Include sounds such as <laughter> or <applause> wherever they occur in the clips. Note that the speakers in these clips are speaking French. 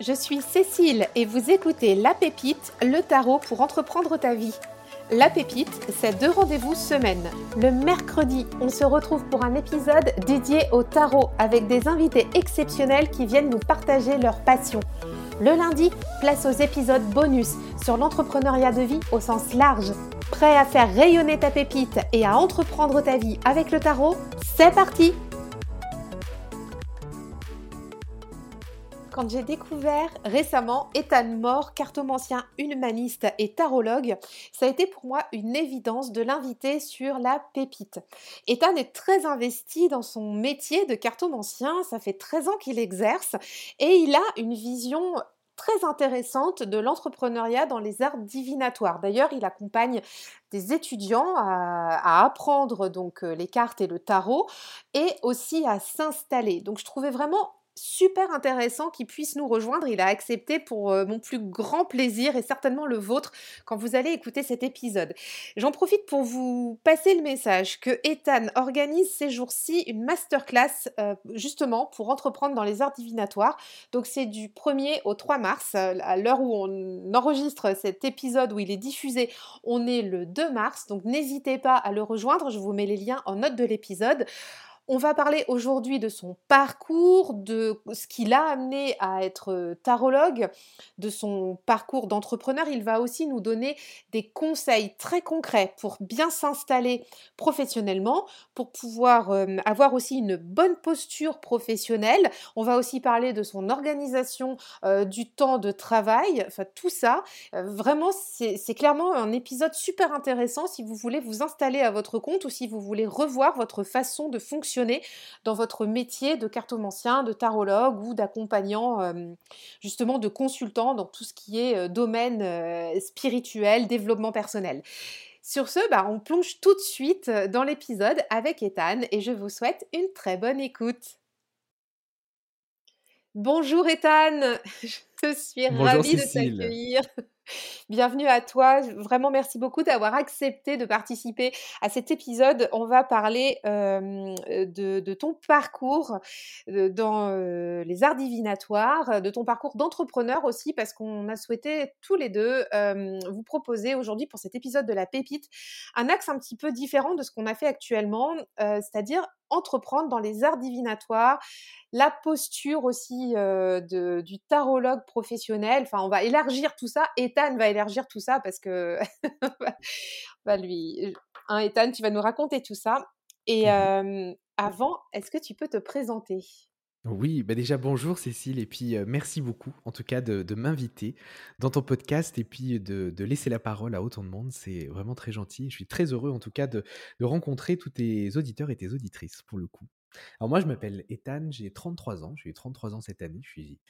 je suis Cécile et vous écoutez La Pépite, le tarot pour entreprendre ta vie. La Pépite, c'est deux rendez-vous semaine. Le mercredi, on se retrouve pour un épisode dédié au tarot avec des invités exceptionnels qui viennent nous partager leur passion. Le lundi, place aux épisodes bonus sur l'entrepreneuriat de vie au sens large. Prêt à faire rayonner ta pépite et à entreprendre ta vie avec le tarot? C'est parti quand j'ai découvert récemment Ethan Moore, cartomancien humaniste et tarologue, ça a été pour moi une évidence de l'inviter sur la pépite. Ethan est très investi dans son métier de cartomancien, ça fait 13 ans qu'il exerce et il a une vision très intéressante de l'entrepreneuriat dans les arts divinatoires. D'ailleurs, il accompagne des étudiants à, apprendre donc euh, les cartes et le tarot et aussi à s'installer. Donc je trouvais vraiment super intéressant qu'il puisse nous rejoindre. Il a accepté pour euh, mon plus grand plaisir et certainement le vôtre quand vous allez écouter cet épisode. J'en profite pour vous passer le message que Ethan organise ces jours-ci une masterclass euh, justement pour entreprendre dans les arts divinatoires. Donc c'est du 1er au 3 mars. À l'heure où on enregistre cet épisode où il est diffusé, on est le 2 mars. Donc n'hésitez pas à le rejoindre. Je vous mets les liens en note de l'épisode. On va parler aujourd'hui de son parcours, de ce qui l'a amené à être euh, tarologue, de son parcours d'entrepreneur. Il va aussi nous donner des conseils très concrets pour bien s'installer professionnellement, pour pouvoir euh, avoir aussi une bonne posture professionnelle. On va aussi parler de son organisation euh, du temps de travail, enfin tout ça. vraiment, c'est clairement un épisode super intéressant si vous voulez vous installer à votre compte ou si vous voulez revoir votre façon de fonctionner dans votre métier de cartomancien, de tarologue ou d'accompagnant, euh, justement de consultant dans tout ce qui est euh, domaine euh, spirituel, développement personnel. Sur ce, bah, on plonge tout de suite dans l'épisode avec Ethan et je vous souhaite une très bonne écoute. Bonjour Ethan, <laughs> je suis ravie de t'accueillir. <laughs> Bienvenue à toi. Vraiment, merci beaucoup d'avoir accepté de participer à cet épisode. On va parler de, ton parcours dans les arts divinatoires, de ton parcours d'entrepreneur aussi, parce qu'on a souhaité tous les deux vous proposer aujourd'hui pour cet épisode de la pépite un axe un petit peu différent de ce qu'on a fait actuellement, c'est-à-dire entreprendre dans les arts divinatoires, la posture aussi de, du tarologue professionnel. Enfin, on va élargir tout ça. Ethan va élargir tout ça parce que va <laughs> lui, hein, Ethan, tu vas nous raconter tout ça. Et mmh avant, est-ce que tu peux te présenter? Oui, bah déjà bonjour Cécile et puis merci beaucoup en tout cas de, m'inviter dans ton podcast et puis de, laisser la parole à autant de monde. C'est vraiment très gentil. Je suis très heureux en tout cas de, rencontrer tous tes auditeurs et tes auditrices pour le coup. Alors moi je m'appelle Ethan, j'ai 33 ans, j'ai eu 33 ans cette année, je suis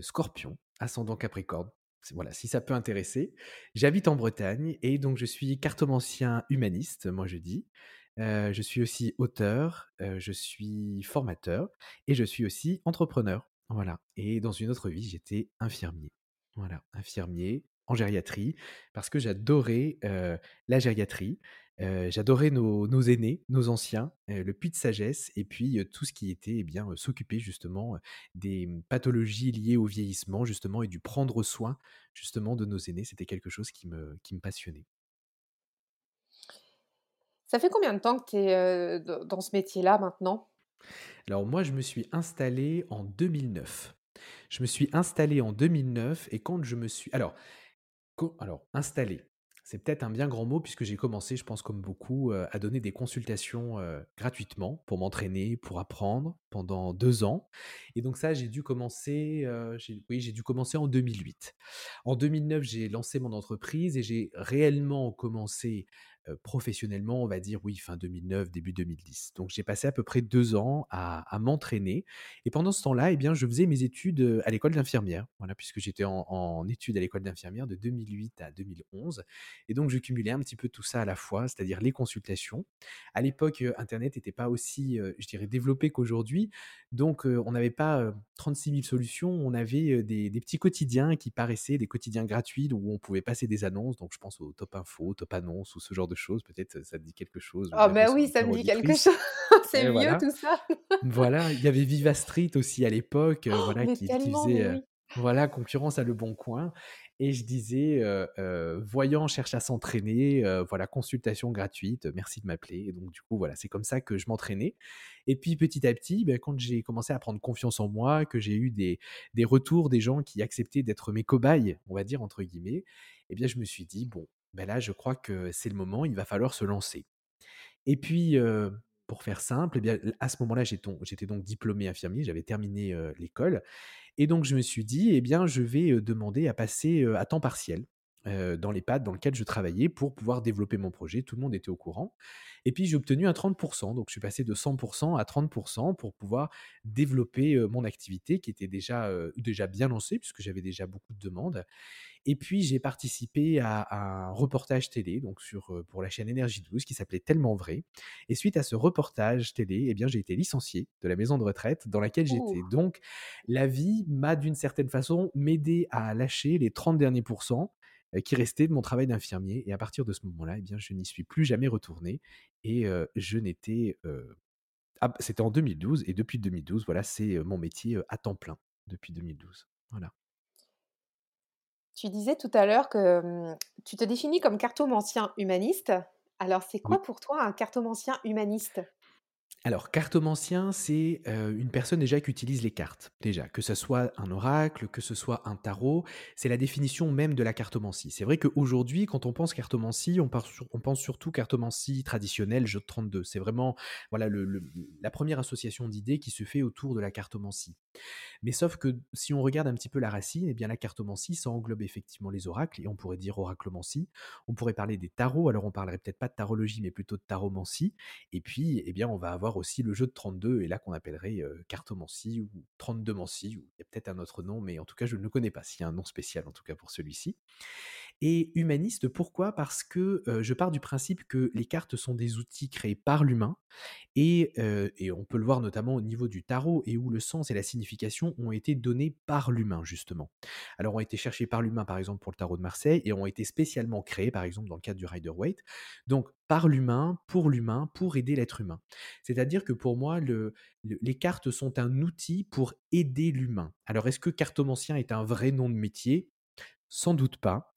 scorpion, ascendant capricorne. Voilà, si ça peut intéresser. J'habite en Bretagne et donc je suis cartomancien humaniste, moi je dis je suis aussi auteur, je suis formateur et je suis aussi entrepreneur. Voilà. Et dans une autre vie, j'étais infirmier. Voilà, infirmier en gériatrie parce que j'adorais la gériatrie. j'adorais nos, aînés, nos anciens, le puits de sagesse et puis tout ce qui était eh bien s'occuper justement des mmh, pathologies liées au vieillissement justement et du prendre soin justement de nos aînés. C'était quelque chose qui me, qui me passionnait. Ça fait combien de temps que tu es dans ce métier-là maintenant? Alors moi, je me suis installé en 2009. Je me suis installé en 2009 et quand je me suis... Alors, alors installé, c'est peut-être un bien grand mot puisque j'ai commencé, je pense comme beaucoup, à donner des consultations gratuitement pour m'entraîner, pour apprendre pendant deux ans. Et donc ça, j'ai dû commencer, oui, j'ai dû commencer en 2008. En 2009, j'ai lancé mon entreprise et j'ai réellement commencé professionnellement, on va dire, oui, fin 2009, début 2010. Donc j'ai passé à peu près deux ans à, m'entraîner. Et pendant ce temps-là, eh bien, je faisais mes études à l'école d'infirmière, voilà, puisque j'étais en, études à l'école d'infirmière de 2008 à 2011. Et donc je cumulais un petit peu tout ça à la fois, c'est-à-dire les consultations. À l'époque, Internet n'était pas aussi, je dirais, développé qu'aujourd'hui. Donc on n'avait pas 36 000 solutions, on avait des, petits quotidiens qui paraissaient des quotidiens gratuits où on pouvait passer des annonces. Donc je pense au Top Info, Top Annonce ou ce genre de choses. Peut-être ça te dit quelque chose. Ah, ben oui, ça me dit quelque chose. <laughs> C'est vieux tout ça. voilà, <laughs> il y avait Viva Street aussi à l'époque, oh, voilà, qui, faisait. Voilà, concurrence à Leboncoin et je disais, heu: «Voyant cherche à s'entraîner, voilà, consultation gratuite, merci de m'appeler» et donc du coup, voilà, c'est comme ça que je m'entraînais et puis petit à petit, beh, quand j'ai commencé à prendre confiance en moi, que j'ai eu des des retours des gens qui acceptaient d'être mes «cobayes», on va dire entre guillemets et bien je me suis dit: «Bon, ben là, je crois que c'est le moment, il va falloir se lancer» et puis, pour faire simple et bien, à ce moment-là, j'étais donc diplômé infirmier, j'avais terminé, l'école. Et donc je me suis dit: «Eh bien, je vais, demander à passer, à temps partiel, heu, dans l'EHPAD dans lequel je travaillais pour pouvoir développer mon projet». Tout le monde était au courant et puis j'ai obtenu un 30% donc je suis passé de 100 à 30% pour pouvoir développer, heu, mon activité qui était déjà, heu, déjà bien lancée puisque j'avais déjà beaucoup de demandes et puis j'ai participé à à un reportage télé donc sur, pour la chaîne Énergie 12 qui s'appelait Tellement vrai et suite à ce reportage télé et bien, j'ai été licencié de la maison de retraite dans laquelle Ouh! j'étais. Donc la vie m'a d'une certaine façon m'aidé à lâcher les 30 derniers pourcents, qui restaient de mon travail d'infirmier et à partir de ce moment-là et bien, je n'y suis plus jamais retourné et je n'étais, ah c'était en 2012 et depuis 2012, voilà, c'est, mon métier, à temps plein depuis 2012. Voilà. Tu disais tout à l'heure que, mmh, tu te définis comme cartomancien humaniste. Alors, c'est Oui. quoi pour toi un cartomancien humaniste? Alors, cartomancien, c'est, heu, une personne déjà qui utilise les cartes, déjà. Que ça soit un oracle, que ce soit un tarot, c'est la définition même de la cartomancie. C'est vrai qu'aujourd'hui, quand on pense cartomancie, on on pense surtout cartomancie traditionnelle, jeu de 32. C'est vraiment, voilà, la 1re association d'idées qui se fait autour de la cartomancie. Mais sauf que, si on regarde un petit peu la racine et bien la cartomancie, ça englobe effectivement les oracles et on pourrait dire oraclemancie. On pourrait parler des tarots, alors on parlerait peut-être pas de tarologie, mais plutôt de taromancie et puis, eh bien, on va avoir aussi le jeu de 32 et là qu'on appellerait, heu, cartomancie ou 32mancie ou il y a peut-être un autre nom, mais en tout cas, je ne le connais pas, s'il y a un nom spécial en tout cas pour celui-ci et humaniste, pourquoi? Parce que, je pars du principe que les cartes sont des outils créés par l'humain et et on peut le voir notamment au niveau du tarot et où le sens et la signification ont été donnés par l'humain, justement. Alors, ont été cherchés par l'humain, par exemple, pour le tarot de Marseille et ont été spécialement créés, par exemple, dans le cadre du Rider-Waite. Donc par l'humain, pour l'humain, pour aider l'être humain. C'est-à-dire que pour moi, le le les cartes sont un outil pour aider l'humain. Alors, est-ce que cartomancien est un vrai nom de métier? Sans doute pas.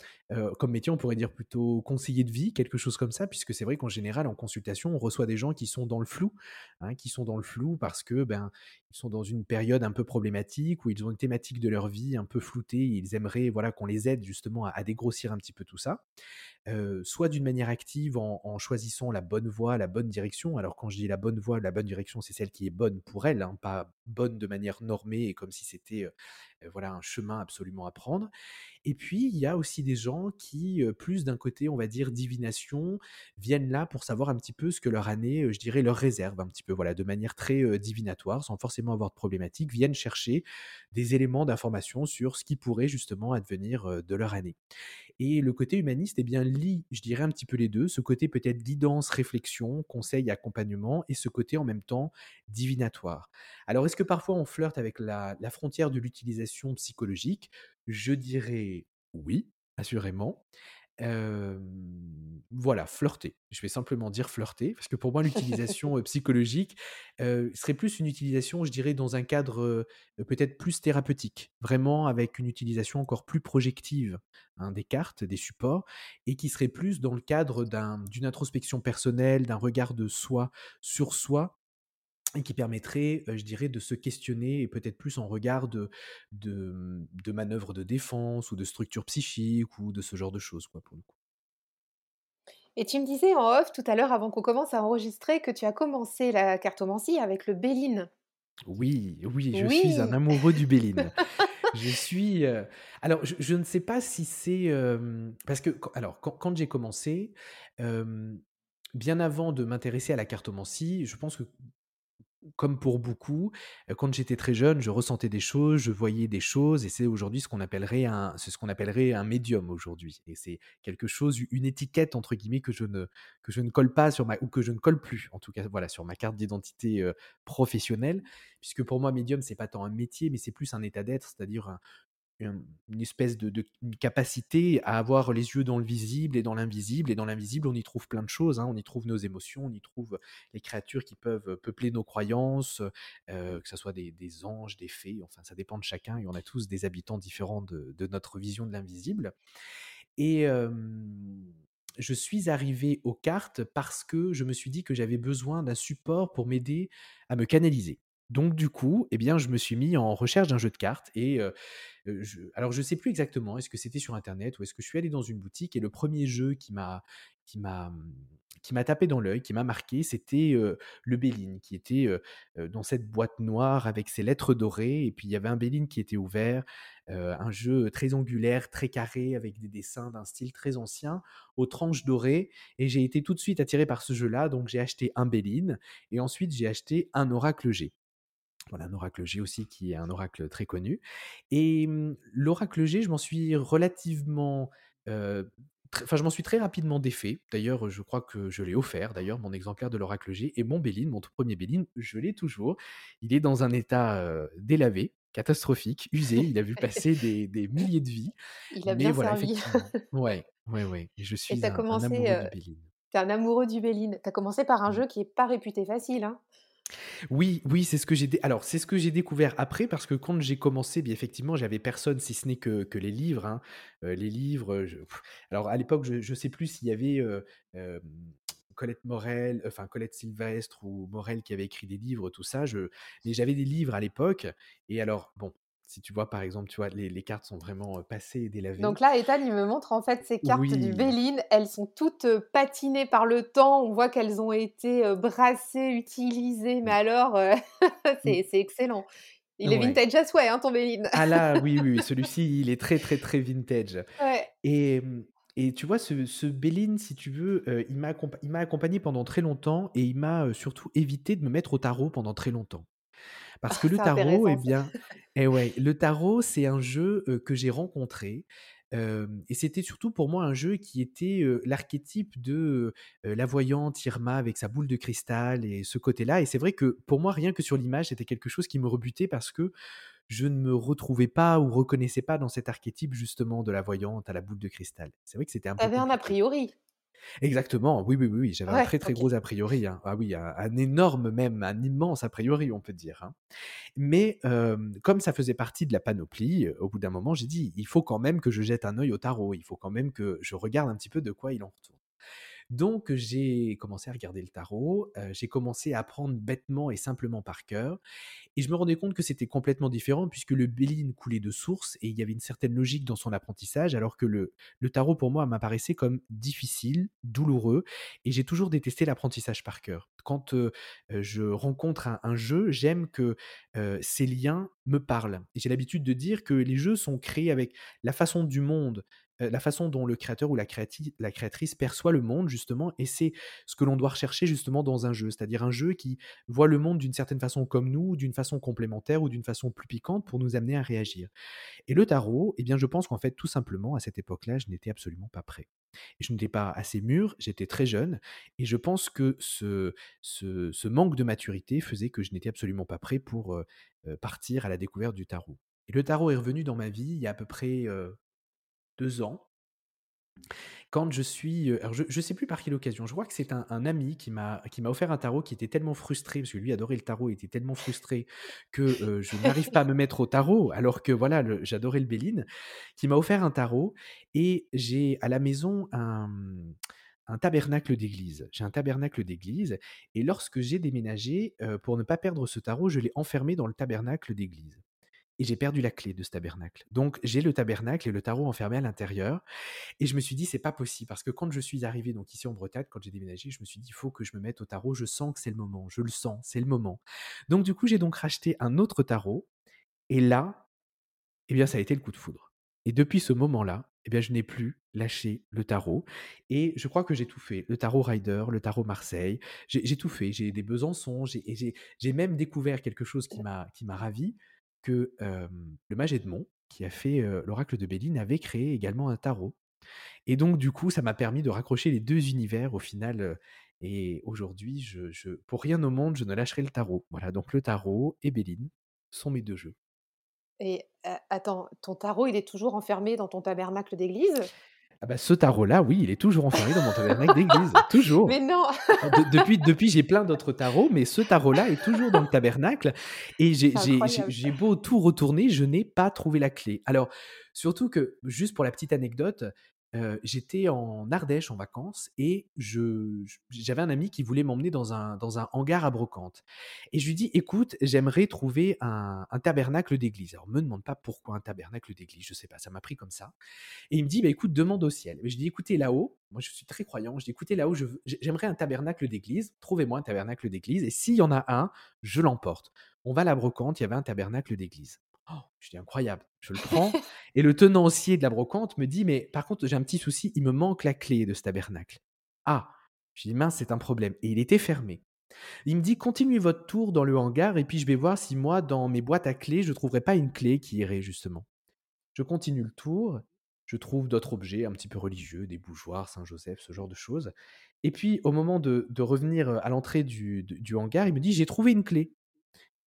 Comme métier, on pourrait dire plutôt conseiller de vie, quelque chose comme ça, puisque c'est vrai qu'en général, en consultation, on reçoit des gens qui sont dans le flou, hein, qui sont dans le flou parce que, ben, ils sont dans une période un peu problématique, où ils ont une thématique de leur vie un peu floutée ils aimeraient, voilà, qu'on les aide justement à dégrossir un petit peu tout ça. Soit d'une manière active en choisissant la bonne voie, la bonne direction. Alors quand je dis la bonne voie, la bonne direction, c'est celle qui est bonne pour elles, hein, pas bonne de manière normée et comme si c'était, voilà, un chemin absolument à prendre et puis, il y a aussi des gens qui, plus d'un côté, on va dire divination, viennent là pour savoir un petit peu ce que leur année, je dirais, leur réserve un petit peu, voilà, de manière très, divinatoire, sans forcément avoir de problématique, viennent chercher des éléments d'information sur ce qui pourrait justement advenir, de leur année et le côté humaniste, eh bien, lie, je dirais, un petit peu les 2. Ce côté peut-être guidance, réflexion, conseil, accompagnement et ce côté en même temps divinatoire. Alors, est-ce que parfois on flirte avec la frontière de l'utilisation psychologique? Je dirais oui, assurément. Voilà, flirter. Je vais simplement dire flirter, parce que pour moi <laughs> l'utilisation, psychologique, serait plus une utilisation, je dirais, dans un cadre, peut-être plus thérapeutique. Vraiment avec une utilisation encore plus projective, hein, des cartes, des supports et qui serait plus dans le cadre d'un d'une introspection personnelle, d'un regard de soi sur soi et qui permettrait, je dirais, de se questionner et peut-être plus en regard de de, mmh, de manœuvres de défense ou de structure psychique ou de ce genre de choses, quoi, pour le coup. Et tu me disais en off tout à l'heure avant qu'on commence à enregistrer que tu as commencé la cartomancie avec le Béline. Oui, oui, je suis un amoureux du Béline. <laughs> Je suis, alors je je ne sais pas si c'est, parce que alors quand quand j'ai commencé, bien avant de m'intéresser à la cartomancie, je pense que comme pour beaucoup, quand j'étais très jeune, je ressentais des choses, je voyais des choses et c'est aujourd'hui ce qu'on appellerait un ce qu'on appellerait un médium aujourd'hui et c'est quelque chose, une étiquette entre guillemets que je ne que je ne colle pas sur ma ou que je ne colle plus en tout cas, voilà, sur ma carte d'identité, professionnelle. Puisque pour moi médium, c'est pas tant un métier, mais c'est plus un état d'être, c'est-à-dire une espèce de capacité à avoir les yeux dans le visible et dans l'invisible et dans l'invisible, on y trouve plein de choses, hein. On y trouve nos émotions, on y trouve les créatures qui peuvent, peupler nos croyances, heu, que ça soit des anges, des fées, enfin ça dépend de chacun et on a tous des habitants différents de notre vision de l'invisible et je suis arrivé aux cartes parce que je me suis dit que j'avais besoin d'un support pour m'aider à me canaliser. Donc du coup, eh bien, je me suis mis en recherche d'un jeu de cartes et je alors je sais plus exactement, est-ce que c'était sur internet ou est-ce que je suis allé dans une boutique et le premier jeu qui m'a qui m'a, mmh, tapé dans l'œil, qui m'a marqué, c'était, le Béline qui était, dans cette boîte noire avec ses lettres dorées et puis il y avait un Béline qui était ouvert, un jeu très angulaire, très carré avec des dessins d'un style très ancien, aux tranches dorées et j'ai été tout de suite attiré par ce jeu-là, donc j'ai acheté un Béline et ensuite j'ai acheté un Oracle G. Voilà, un oracle G aussi qui est un oracle très connu et mmh, l'oracle G, je m'en suis relativement, enfin, je m'en suis très rapidement défait. D'ailleurs, je crois que je l'ai offert d'ailleurs, mon exemplaire de l'oracle G et mon Béline, mon tout 1er Béline, je l'ai toujours. Il est dans un état, délavé, catastrophique, usé, il a vu <laughs> passer des des milliers de vies, Il a mais bien voilà, servi. <laughs> Ouais, ouais, ouais, je Et suis as un un commencé, amoureux du Béline. tu es un amoureux du Béline. Tu as commencé par un jeu qui est pas réputé facile, hein? Oui, oui, c'est ce que j'ai alors c'est ce que j'ai découvert après parce que quand j'ai commencé, bien effectivement, j'avais personne si ce n'est que les livres, hein. Heu, les livres, alors à l'époque, je je sais plus s'il y avait, heu, hem, Colette Morel, enfin Colette Sylvestre ou Morel qui avaient écrit des livres, tout ça, je mais j'avais des livres à l'époque et alors bon, si tu vois, par exemple, tu vois, les les cartes sont vraiment, passées et délavées. Donc là, Ethan, il me montre en fait ces cartes du Oui. Béline. Elles sont toutes, patinées par le temps. On voit qu'elles ont été, brassées, utilisées, mais Mmh. alors, heu, <laughs> Mmh. c'est excellent. Il est vintage à souhait, hein, ton Béline. Ah là, oui, oui, <laughs> celui-ci, il est très, très, très vintage Ouais. et mmh et tu vois, ce ce Béline, si tu veux, il m'a accompagné pendant très longtemps et il m'a, surtout évité de me mettre au tarot pendant très longtemps. Parce que le tarot, eh bien eh ouais, le tarot, c'est un jeu, que j'ai rencontré, et c'était surtout pour moi un jeu qui était, l'archétype de, la voyante Irma avec sa boule de cristal et ce côté-là et c'est vrai que pour moi, rien que sur l'image, c'était quelque chose qui me rebutait parce que je ne me retrouvais pas ou reconnaissais pas dans cet archétype justement de la voyante à la boule de cristal. C'est vrai que c'était un peu avais un a priori? Exactement, oui, oui, oui, oui, j'avais un Ouais, très, très OK. gros a priori, hein. Ah oui, un un énorme même, un immense a priori, on peut dire, hein. Mais comme ça faisait partie de la panoplie, au bout d'un moment, j'ai dit: «Il faut quand même que je jette un œil au tarot, il faut quand même que je regarde un petit peu de quoi il en retourne». Donc j'ai commencé à regarder le tarot, j'ai commencé à apprendre bêtement et simplement par cœur et je me rendais compte que c'était complètement différent puisque le Béline coulait de source et il y avait une certaine logique dans son apprentissage alors que le le tarot pour moi m'apparaissait comme difficile, douloureux et j'ai toujours détesté l'apprentissage par cœur. Quand, je rencontre un jeu, j'aime que, heu, ces liens me parlent j'ai l'habitude de dire que les jeux sont créés avec la façon du monde, heu, la façon dont le créateur ou la créati la créatrice perçoit le monde justement et c'est ce que l'on doit rechercher justement dans un jeu. C'est-à-dire un jeu qui voit le monde d'une certaine façon comme nous, d'une façon complémentaire ou d'une façon plus piquante pour nous amener à réagir. Et le tarot, eh bien, je pense qu'en fait, tout simplement, à cette époque-là, je n'étais absolument pas prêt. Je n'étais pas assez mûr, j'étais très jeune et je pense que ce ce manque de maturité faisait que je n'étais absolument pas prêt pour, heu heu, partir à la découverte du tarot. Et le tarot est revenu dans ma vie il y a à peu près, 2 ans quand je suis, alors je je sais plus par quelle occasion, je crois que c'est un ami qui m'a offert un tarot qui était tellement frustré, parce que lui adorait le tarot, il était tellement frustré que, heu, je n'arrive pas à me mettre au tarot alors que voilà, j'adorais le Béline, qui m'a offert un tarot et j'ai à la maison un, un tabernacle d'église. J'ai un tabernacle d'église et lorsque j'ai déménagé, heu, pour ne pas perdre ce tarot, je l'ai enfermé dans le tabernacle d'église et j'ai perdu la clé de ce tabernacle. Donc j'ai le tabernacle et le tarot enfermé à l'intérieur et je me suis dit: «C'est pas possible» parce que quand je suis arrivé donc ici en Bretagne, quand j'ai déménagé, je me suis dit: «Il faut que je me mette au tarot, je sens que c'est le moment, je le sens, c'est le moment». Donc du coup, j'ai donc racheté un autre tarot et là, eh bien, ça a été le coup de foudre et depuis ce moment-là, eh bien, je n'ai plus lâché le tarot et je crois que j'ai tout fait. Le tarot Rider, le tarot Marseille, j'ai tout fait. J'ai des Besançon, j'ai et j'ai j'ai même découvert quelque chose qui m'a ravi, que, le mage Edmond, qui a fait, l'oracle de Béline, avait créé également un tarot et donc du coup, ça m'a permis de raccrocher les 2 univers au final, et aujourd'hui, pour rien au monde, je ne lâcherai le tarot. Voilà, donc le tarot et Béline sont mes 2 jeux. Et attends, ton tarot, il est toujours enfermé dans ton tabernacle d'église? Ah bah, ce tarot-là, oui, il est toujours enfermé dans mon tabernacle d'église, <laughs> Mais toujours. non! Ah de depuis depuis j'ai plein d'autres tarots, mais ce tarot-là est toujours dans le tabernacle et j'ai beau tout retourner, je n'ai pas trouvé la clé. Alors, surtout que, juste pour la petite anecdote, j'étais en Ardèche en vacances et je j'avais un ami qui voulait m'emmener dans un dans un hangar à brocante et je lui dis: «Écoute, j'aimerais trouver un tabernacle d'église». Alors me demande pas pourquoi un tabernacle d'église, je sais pas, ça m'a pris comme ça et il me dit: «Bah, écoute, demande au ciel». Et je dis: «Écoutez, là-haut», moi je suis très croyant, je dis: «Écoutez, là-haut, je j'aimerais un tabernacle d'église, trouvez-moi un tabernacle d'église et s'il y en a un, je l'emporte». On va à la brocante, il y avait un tabernacle d'église. Oh! Je dis: «Incroyable». Je le prends et le tenancier de la brocante me dit: «Mais par contre, j'ai un petit souci, il me manque la clé de ce tabernacle». «Ah!» je dis: «Mince, c'est un problème» et il était fermé. Il me dit: «Continuez votre tour dans le hangar et puis je vais voir si moi, dans mes boîtes à clés, je trouverais pas une clé qui irait justement». Je continue le tour, je trouve d'autres objets un petit peu religieux, des bougeoirs, Saint-Joseph, ce genre de choses et puis au moment de de revenir, à l'entrée du du hangar, il me dit: «J'ai trouvé une clé».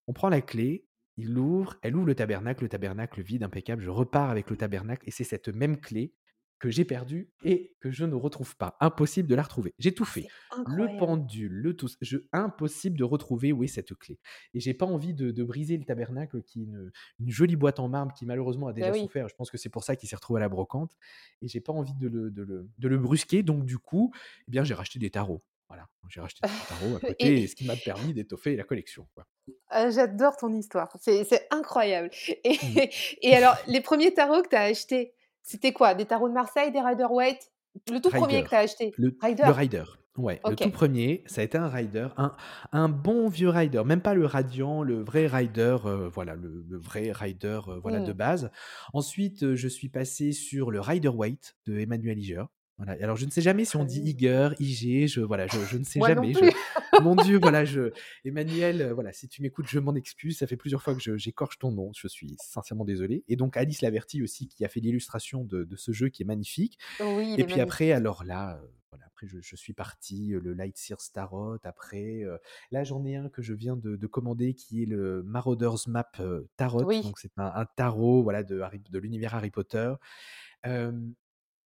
On prend la clé, il l'ouvre, elle ouvre le tabernacle, le tabernacle vide, impeccable. Je repars avec le tabernacle et c'est cette même clé que j'ai perdue et que je ne retrouve pas. Impossible de la retrouver. J'ai tout fait, le pendule, le tous, je impossible de retrouver où est cette clé et j'ai pas envie de de briser le tabernacle qui est une une jolie boîte en marbre qui malheureusement a Bah déjà oui. souffert. Je pense que c'est pour ça qu'il s'est retrouvé à la brocante et j'ai pas envie de le de le de le brusquer donc du coup, eh bien, j'ai racheté des tarots. Voilà, j'ai racheté des <laughs> tarots à côté et Et ce qui m'a permis d'étoffer la collection, quoi. Heu, j'adore ton histoire, c'est c'est incroyable <laughs> et Mmh. <laughs> et alors les 1ers tarots que tu as achetés, c'était quoi? Des tarots de Marseille, des Rider-Waite? Le tout 1er Rider, que tu as acheté? le Rider? le Rider, ouais, le tout 1er, ça a été un Rider, un un bon vieux Rider, même pas le radiant, le vrai Rider, heu, voilà, le le vrai Rider, heu, voilà, de Mmh. base. Ensuite, heu, je suis passé sur le Rider-Waite de Emmanuel Iger. Voilà alors je ne sais jamais si on dit. Iger, Iger, je voilà, je je ne sais Moi jamais, je <laughs> mon Dieu, voilà, <laughs> je Emmanuel, heu, voilà, si tu m'écoutes, je m'en excuse, ça fait plusieurs fois que j'écorche ton nom, je suis sincèrement désolé et donc Alice Laverty aussi qui a fait l'illustration de de ce jeu qui est magnifique Oui, et puis après, alors là, heu, voilà, après je je suis parti, heu, le Lightseers Tarot après, là, j'en ai un que je viens de de commander qui est le Marauders Map, Tarot, Oui. donc c'est un un tarot, voilà, de de l'univers Harry Potter.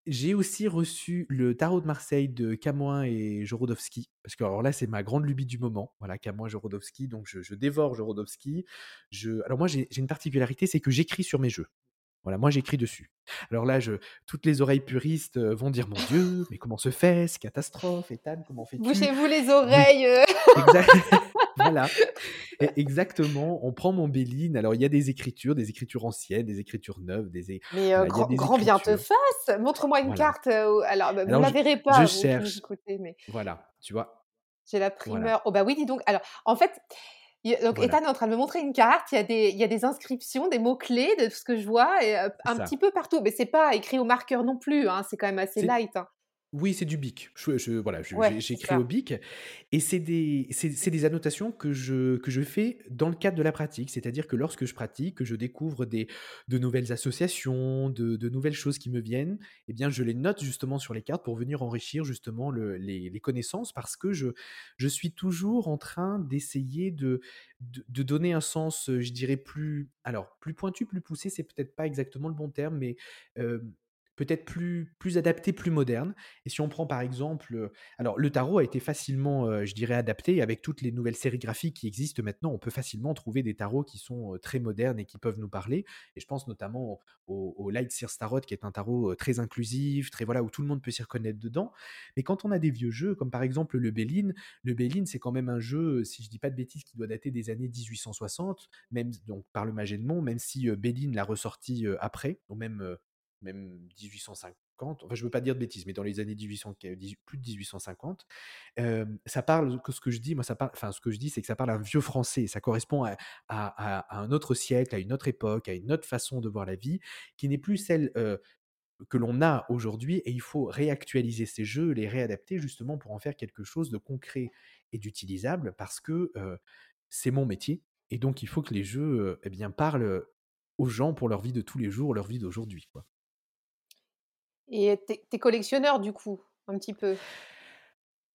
J'ai aussi reçu le tarot de Marseille de Camoin et Jorodowsky parce que alors là, c'est ma grande lubie du moment, voilà, Camoin, Jorodowsky, donc je dévore Jorodowsky. Je alors moi, j'ai une particularité, c'est que j'écris sur mes jeux. Voilà, moi, j'écris dessus. Alors là, je toutes les oreilles puristes, heu, vont dire: «Mon Dieu, mais comment se fait? C'est catastrophe, Ethan, comment fais-tu?» Bouchez-vous les oreilles, heu exact <laughs> <laughs> voilà, exactement, on prend mon Béline, alors il y a des écritures, des écritures anciennes, des écritures neuves, des Mais voilà, a grand des grand bien te fasse! Montre-moi une Voilà. carte, alors bah, vous Alors la je verrez je pas, vous qui nous cherche, écoutez, mais voilà, tu vois? j'ai la Voilà. primeur. Oh bah oui, dis donc. Alors en fait, donc Voilà. Ethan est en train de me montrer une carte, il y a des il y a des inscriptions, des mots clés de ce que je vois et C'est un petit peu partout, mais c'est pas écrit au marqueur non plus, hein, c'est quand même assez light, hein. Oui, c'est du bic. Je je voilà, Ouais, j'écris au bic et c'est des c'est des annotations que je que je fais dans le cadre de la pratique. C'est-à-dire que lorsque je pratique, que je découvre des de nouvelles associations, de de nouvelles choses qui me viennent et bien, je les note justement sur les cartes pour venir enrichir justement le les les connaissances parce que je je suis toujours en train d'essayer de de de donner un sens, je dirais plus alors plus pointu, plus poussé, c'est peut-être pas exactement le bon terme, mais hem, peut-être plus plus adapté, plus moderne et si on prend par exemple, alors le tarot a été facilement, je dirais adapté avec toutes les nouvelles sérigraphies qui existent maintenant. On peut facilement trouver des tarots qui sont, très modernes et qui peuvent nous parler et je pense notamment au au Lightseers Tarot qui est un tarot, très inclusif, très voilà, où tout le monde peut s'y reconnaître dedans. Mais quand on a des vieux jeux comme par exemple le Béline, le Béline, c'est quand même un jeu, si je dis pas de bêtises, qui doit dater des années 1860, même donc par le Magedmon, même si, Béline l'a ressorti, après, ou même, même 1850, enfin, je veux pas dire de bêtises, mais dans les années 1800 q dix-huit plus de 1850. Hem, ça parle que ce que je dis, moi, ça parle enfin, ce que je dis, c'est que ça parle un vieux français. Ça correspond à un autre siècle, à une autre époque, à une autre façon de voir la vie, qui n'est plus celle, heu, que l'on a aujourd'hui et il faut réactualiser ces jeux, les réadapter justement pour en faire quelque chose de concret et d'utilisable parce que, heu, c'est mon métier et donc il faut que les jeux, et bien, parlent, aux gens pour leur vie de tous les jours, leur vie d'aujourd'hui. Et tu es tu es collectionneur du coup, un petit peu?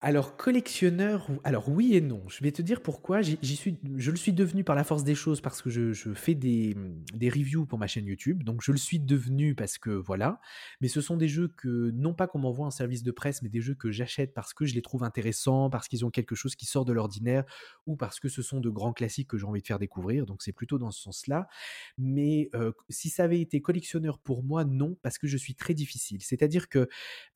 Alors collectionneur alors oui et non. Je vais te dire pourquoi. J'y suis je le suis devenu par la force des choses parce que je fais des, des reviews pour ma chaîne YouTube, donc je le suis devenu parce que voilà. Mais ce sont des jeux que non pas qu'on m'envoie en service de presse, mais des jeux que j'achète parce que je les trouve intéressants, parce qu'ils ont quelque chose qui sort de l'ordinaire ou parce que ce sont de grands classiques que j'ai envie de faire découvrir, donc c'est plutôt dans ce sens-là. Mais, heu, si ça avait été collectionneur pour moi, non, parce que je suis très difficile. C'est-à-dire que,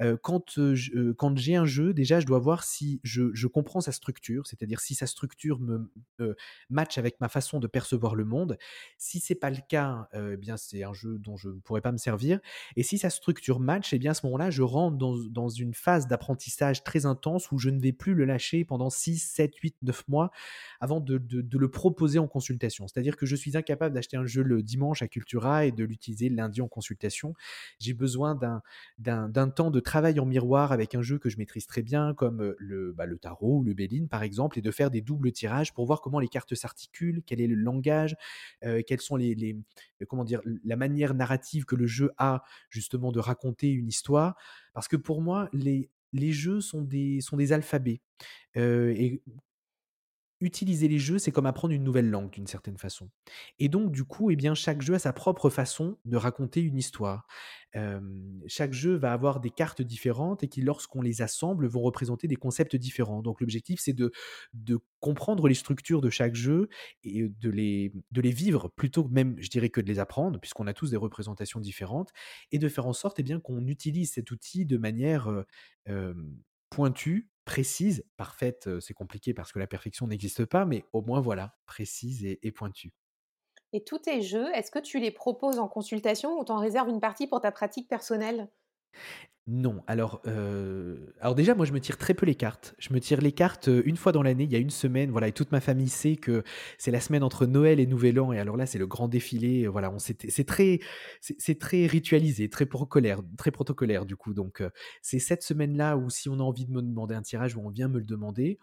heu, quand, heu, quand j'ai un jeu, déjà je dois si je, comprends sa structure, c'est-à-dire si sa structure me euh, match avec ma façon de percevoir le monde. Si c'est pas le cas, euh, eh bien c'est un jeu dont je ne pourrais pas me servir. Et si sa structure match, eh bien à ce moment-là, je rentre dans, une phase d'apprentissage très intense où je ne vais plus le lâcher pendant 6, 7, 8, 9 mois avant de, de, le proposer en consultation. C'est-à-dire que je suis incapable d'acheter un jeu le dimanche à Cultura et de l'utiliser lundi en consultation. J'ai besoin d'un temps de travail en miroir avec un jeu que je maîtrise très bien, comme le, bah, le tarot ou le Béline par exemple, et de faire des doubles tirages pour voir comment les cartes s'articulent, quel est le langage, euh, quelles sont les, comment dire, la manière narrative que le jeu a justement de raconter une histoire. Parce que pour moi, les, les jeux sont des, sont des alphabets. Et utiliser les jeux, c'est comme apprendre une nouvelle langue d'une certaine façon. Et donc, du coup, eh bien, chaque jeu a sa propre façon de raconter une histoire. Chaque jeu va avoir des cartes différentes et qui, lorsqu'on les assemble, vont représenter des concepts différents. Donc l'objectif, c'est de de comprendre les structures de chaque jeu et de les de les vivre plutôt même, je dirais, que de les apprendre, puisqu'on a tous des représentations différentes et de faire en sorte, eh qu'on utilise cet outil de manière, pointue, précise, parfaite, c'est compliqué parce que la perfection n'existe pas, mais au moins voilà, précise et et pointue. Et tous tes jeux, est-ce que tu les proposes en consultation ou t'en réserves une partie pour ta pratique personnelle? Non, alors, heu, alors déjà, moi, je me tire très peu les cartes. Je me tire les cartes, heu, 1 fois dans l'année, il y a une semaine, voilà et toute ma famille sait que c'est la semaine entre Noël et Nouvel An et alors là, c'est le grand défilé, heu, voilà, on c'est très c'est très ritualisé, très protocolaire très protocolaire du coup donc c'est cette semaine-là où si on a envie de me demander un tirage, où on vient me le demander.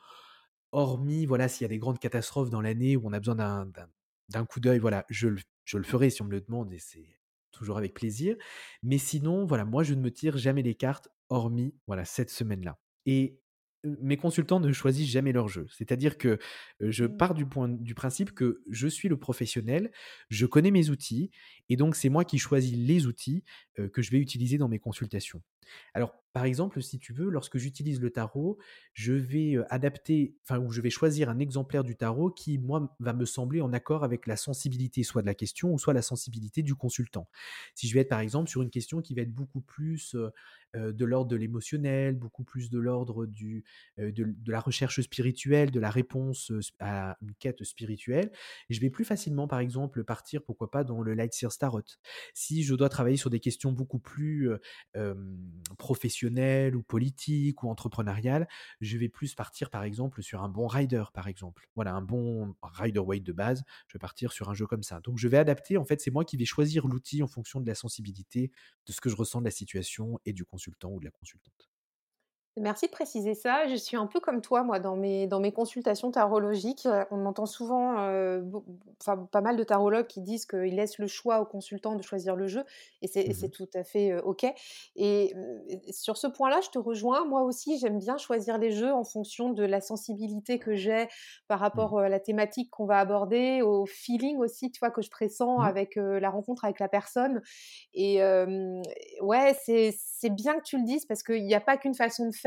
Hormis, voilà, s'il y a des grandes catastrophes dans l'année où on a besoin d'un coup d'œil, voilà, je le je le ferai si on me le demande et c'est toujours avec plaisir. Mais sinon, voilà, moi, je ne me tire jamais les cartes, hormis, voilà, cette semaine-là. Et mes consultants ne choisissent jamais leur jeu. C'est-à-dire que, je Mmh. pars du point du principe que je suis le professionnel, je connais mes outils et donc c'est moi qui choisis les outils, que je vais utiliser dans mes consultations. Alors, par exemple, si tu veux, lorsque j'utilise le tarot, je vais, adapter enfin, ou je vais choisir un exemplaire du tarot qui, moi, va me sembler en accord avec la sensibilité soit de la question ou soit la sensibilité du consultant. Si je vais être, par exemple, sur une question qui va être beaucoup plus, de l'ordre de l'émotionnel, beaucoup plus de l'ordre de la recherche spirituelle, de la réponse, à une quête spirituelle, je vais plus facilement, par exemple, partir, pourquoi pas, dans le Light Seer's Tarot. Si je dois travailler sur des questions beaucoup plus, hem, professionnelles ou politiques ou entrepreneuriales, je vais plus partir, par exemple, sur un bon rider, par exemple. Voilà, un bon rider Waite de base, je vais partir sur un jeu comme ça. Donc je vais adapter, en fait, c'est moi qui vais choisir l'outil en fonction de la sensibilité, de ce que je ressens de la situation et du consultant ou de la consultante. Merci de préciser ça. Je suis un peu comme toi, moi, dans mes dans mes consultations tarologiques, heu, on entend souvent, enfin, pas mal de tarologues qui disent qu'ils laissent le choix au consultant de choisir le jeu et c'est Mmh tout à fait, heu, OK et sur ce point-là, je te rejoins. Moi aussi, j'aime bien choisir les jeux en fonction de la sensibilité que j'ai par Mmh. rapport, à la thématique qu'on va aborder, au feeling aussi, tu vois, que je pressens Mmh. avec, la rencontre avec la personne et ouais, c'est bien que tu le dises parce qu'il y a pas qu'une façon de faire.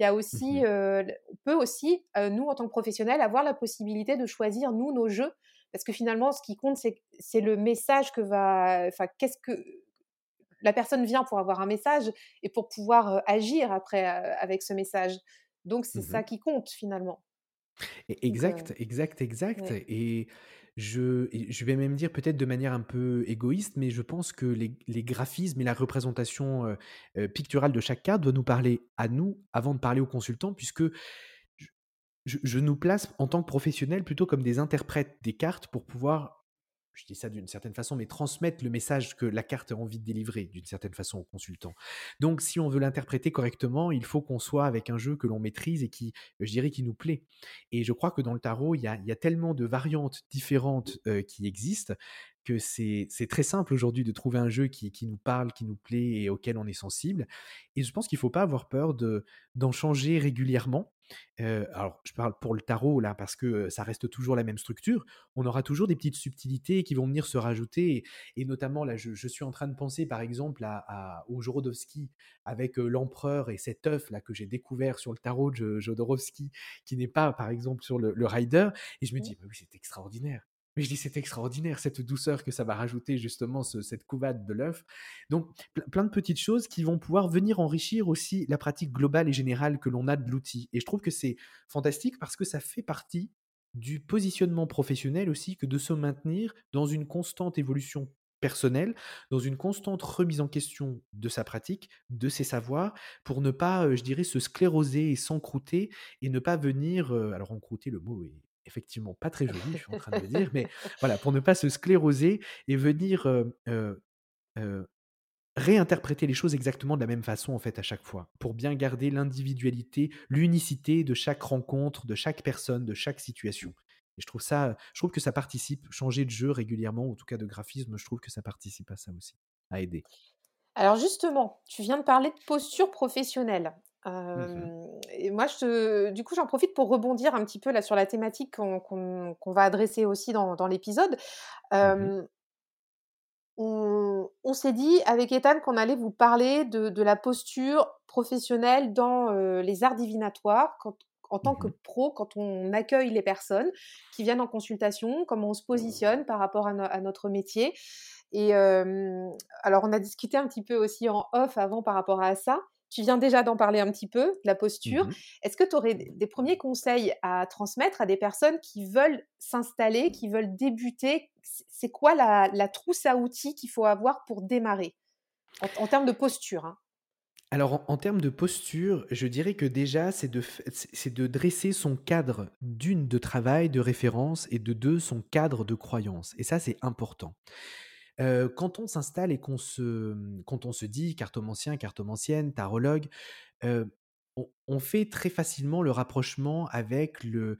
Il y a Mmh aussi, mh. heu, l on peut aussi, nous, en tant que professionnels, avoir la possibilité de choisir, nous, nos jeux. Parce que finalement, ce qui compte, c'est le message que va enfin, qu'est-ce que la personne vient pour avoir un message et pour pouvoir, agir après, avec ce message. Donc c'est Mmh ça qui compte, finalement. Donc exact, exact, exact ouais. et je je vais même dire peut-être de manière un peu égoïste, mais je pense que les graphismes et la représentation, heu heu, picturale de chaque carte doit nous parler à nous, avant de parler aux consultants puisque je je nous place en tant que professionnels plutôt comme des interprètes des cartes pour pouvoir je dis ça d'une certaine façon, mais transmettre le message que la carte a envie de délivrer d'une certaine façon au consultant. Donc, si on veut l'interpréter correctement, il faut qu'on soit avec un jeu que l'on maîtrise et qui, je dirais, qui nous plaît. Et je crois que dans le tarot, il y a, tellement de variantes différentes euh, qui existent que c'est très simple aujourd'hui de trouver un jeu qui, nous parle, qui nous plaît et auquel on est sensible. Et je pense qu'il ne faut pas avoir peur d'en changer régulièrement alors, je parle pour le tarot là parce que ça reste toujours la même structure. On aura toujours des petites subtilités qui vont venir se rajouter. Et, notamment, là, je, suis en train de penser par exemple à, au Jorodowski avec l'empereur et cet œuf là que j'ai découvert sur le tarot de Jodorowsky qui n'est pas par exemple sur le, le Rider. Et je me dis, bah oui, c'est extraordinaire. Mais je dis, c'est extraordinaire, cette douceur que ça va rajouter justement cette couvade de l'œuf. Donc, plein de petites choses qui vont pouvoir venir enrichir aussi la pratique globale et générale que l'on a de l'outil. Et je trouve que c'est fantastique parce que ça fait partie du positionnement professionnel aussi que de se maintenir dans une constante évolution personnelle, dans une constante remise en question de sa pratique, de ses savoirs, pour ne pas, euh, je dirais, se scléroser et s'encrouter et ne pas venir, euh, alors encrouter, le mot est effectivement pas très joli, je suis en train de le dire, mais <laughs> voilà, pour ne pas se scléroser et venir réinterpréter les choses exactement de la même façon en fait à chaque fois, pour bien garder l'individualité, l'unicité de chaque rencontre, de chaque personne, de chaque situation. Et je trouve ça, je trouve que ça participe, changer de jeu régulièrement, ou en tout cas de graphisme, je trouve que ça participe à ça aussi, à aider. Alors justement, tu viens de parler de posture professionnelle. Mmh et moi, je du coup, j'en profite pour rebondir un petit peu là sur la thématique qu'on va adresser aussi dans dans l'épisode. Mmh on on s'est dit avec Ethan qu'on allait vous parler de de la posture professionnelle dans, les arts divinatoires quand en tant que mmh pro, quand on accueille les personnes qui viennent en consultation, comment on se positionne par rapport à à notre métier et alors on a discuté un petit peu aussi en off avant par rapport à ça. Tu viens déjà d'en parler un petit peu, la posture. mmh Est-ce que tu aurais des premiers conseils à transmettre à des personnes qui veulent s'installer, qui veulent débuter? C'est quoi la, trousse à outils qu'il faut avoir pour démarrer? En, termes de posture hein? Alors, en, termes de posture, je dirais que déjà, c'est de, c'est de dresser son cadre d'une de travail, de référence, et de deux, son cadre de croyance. Et ça, c'est important quand on s'installe et qu'on se, mmh, quand on se dit cartomancien, cartomancienne, tarologue, on, on fait très facilement le rapprochement avec le,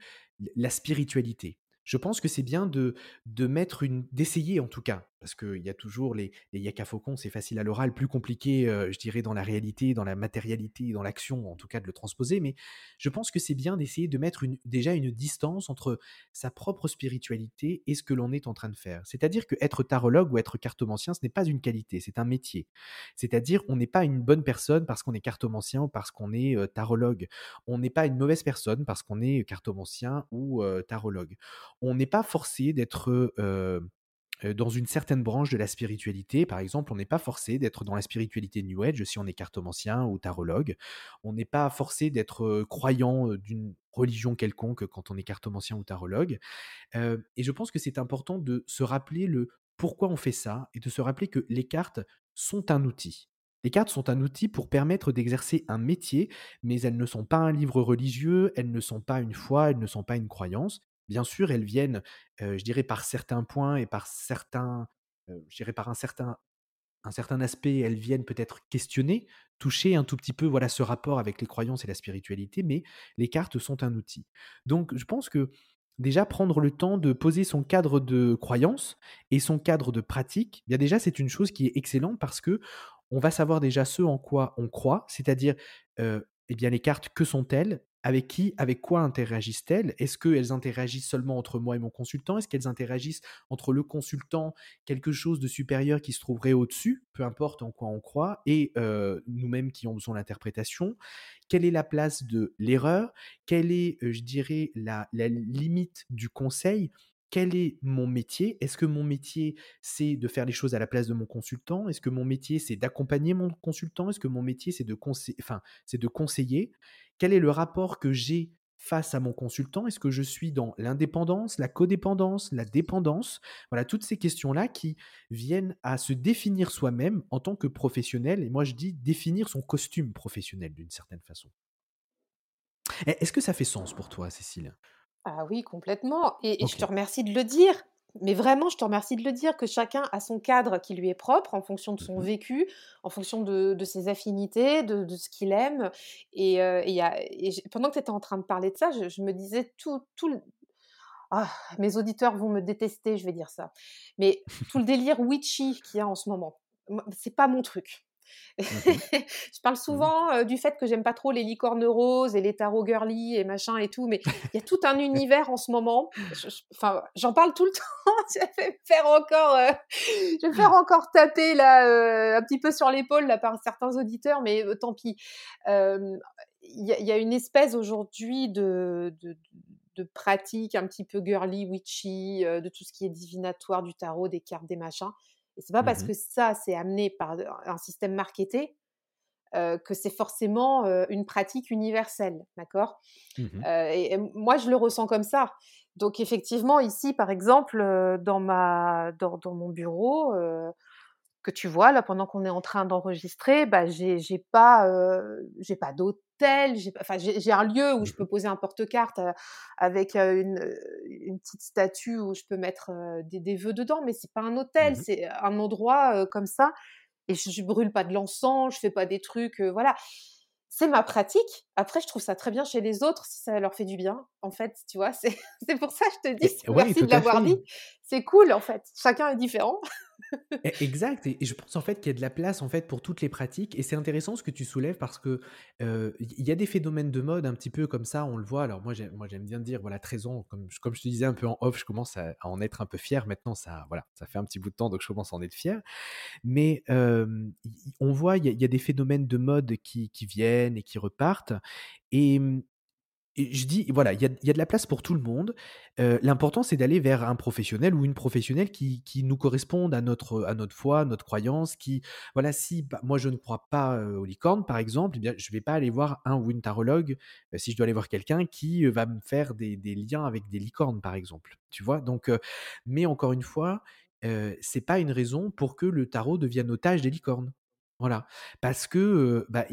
la spiritualité je pense que c'est bien de, de mettre une, d'essayer en tout cas, parce qu'il y a toujours les, les yaka c'est facile à l'oral, plus compliqué, euh, je dirais, dans la réalité, dans la matérialité, dans l'action, en tout cas de le transposer, mais je pense que c'est bien d'essayer de mettre une, déjà une distance entre sa propre spiritualité et ce que l'on est en train de faire. C'est-à-dire que être tarologue ou être cartomancien, ce n'est pas une qualité, c'est un métier. C'est-à-dire, on n'est pas une bonne personne parce qu'on est cartomancien ou parce qu'on est euh, tarologue. On n'est pas une mauvaise personne parce qu'on est cartomancien ou euh, tarologue on n'est pas forcé d'être dans une certaine branche de la spiritualité. Par exemple, on n'est pas forcé d'être dans la spiritualité New Age si on est cartomancien ou tarologue. On n'est pas forcé d'être croyant d'une religion quelconque quand on est cartomancien ou tarologue. et je pense que c'est important de se rappeler le pourquoi on fait ça et de se rappeler que les cartes sont un outil. Les cartes sont un outil pour permettre d'exercer un métier, mais elles ne sont pas un livre religieux, elles ne sont pas une foi, elles ne sont pas une croyance. Bien sûr, elles viennent, je dirais, par certains points et par certains, je dirais, par un certain, aspect, elles viennent peut-être questionner, toucher un tout petit peu, voilà, ce rapport avec les croyances et la spiritualité, mais les cartes sont un outil. Donc, je pense que déjà prendre le temps de poser son cadre de croyance et son cadre de pratique, bien déjà c'est une chose qui est excellente parce que on va savoir déjà ce en quoi on croit, c'est-à-dire eh bien les cartes que sont-elles? Avec qui, avec quoi interagissent-elles? Est-ce qu'elles interagissent seulement entre moi et mon consultant? Est-ce qu'elles interagissent entre le consultant, quelque chose de supérieur qui se trouverait au-dessus, peu importe en quoi on croit, et nous-mêmes qui en faisons l'interprétation? Quelle est la place de l'erreur? Quelle est, je dirais, la, la limite du conseil quel est mon métier? Est-ce que mon métier, c'est de faire les choses à la place de mon consultant? Est-ce que mon métier, c'est d'accompagner mon consultant? Est-ce que mon métier, c'est de, conseiller? Quel est le rapport que j'ai face à mon consultant? Est-ce que je suis dans l'indépendance, la codépendance, la dépendance? Voilà, toutes ces questions-là qui viennent à se définir soi-même en tant que professionnel. Et moi, je dis définir son costume professionnel d'une certaine façon. Est-ce que ça fait sens pour toi, Cécile? Ah oui, complètement. Et, je te remercie de le dire Mais vraiment, je te remercie de le dire, que chacun a son cadre qui lui est propre en fonction de son Mmh vécu, en fonction de, de ses affinités, de, de ce qu'il aime. Et, euh, et il y a- et j'ai- pendant que tu étais en train de parler de ça, je, je me disais tout, tout le- Ah, mes auditeurs vont me détester, je vais dire ça. Mais tout le délire witchy qu'il y a en ce moment, moi, c'est pas mon truc. <laughs> Je parle Mmh. souvent euh, du fait que j'aime pas trop les licornes roses et les tarots girly et machin et tout, mais il y a tout un univers en ce moment. Je- je- Enfin, j'en parle tout le <laughs> temps. je vais me faire encore, euh, je vais me faire encore taper là euh, un petit peu sur l'épaule là par certains auditeurs, mais tant pis. Il y, a- il y a une espèce aujourd'hui de, de, de pratique un petit peu girly, witchy, euh, de tout ce qui est divinatoire, du tarot, des cartes, des machins. Et c'est pas parce Mmh que ça, c'est amené par un système marketé euh, que c'est forcément euh, une pratique universelle, d'accord? Mmh Euh, et, et moi, je le ressens comme ça. Donc, effectivement, ici, par exemple, dans, ma, dans, dans mon bureau, que tu vois, là, pendant qu'on est en train d'enregistrer, bah, j'ai j'ai pas, euh, j'ai pas d'hôtel, j'ai enfin, j'ai un lieu où je peux Mmh poser un porte-carte euh, avec euh, une, une petite statue où je peux mettre des, des vœux dedans, mais c'est pas un hôtel, Mmh c'est un endroit comme ça. Et je, je brûle pas de l'encens, je fais pas des trucs, voilà. C'est ma pratique. Après, je trouve ça très bien chez les autres si ça leur fait du bien. En fait, tu vois, c'est <laughs> pour ça que je te dis, et <laughs> merci de l'avoir dit. C'est cool, en fait. Chacun est différent. E exact et je pense en fait qu'il y a de la place en fait pour toutes les pratiques et c'est intéressant ce que tu soulèves parce que, il y a des phénomènes de mode un petit peu comme ça, on le voit. Alors moi moi j'aime bien dire voilà 13 ans comme je comme je te disais un peu en off, je commence à en être un peu fier maintenant ça voilà, ça fait un petit bout de temps donc je commence à en être fier. Mais, on voit il y a des phénomènes de mode qui qui viennent et qui repartent et je dis, voilà, il y a y a de la place pour tout le monde. Heu, l'important, c'est d'aller vers un professionnel ou une professionnelle qui qui nous corresponde à notre, à notre foi, notre croyance, qui voilà, si bah, moi je ne crois pas, heu, aux licornes, par exemple, eh bien, je vais pas aller voir un ou une tarologue, heu, si je dois aller voir quelqu'un qui, va me faire des des liens avec des licornes, par exemple, tu vois? Donc, mais encore une fois, c'est pas une raison pour que le tarot devienne otage des licornes. Voilà. Parce que, bah,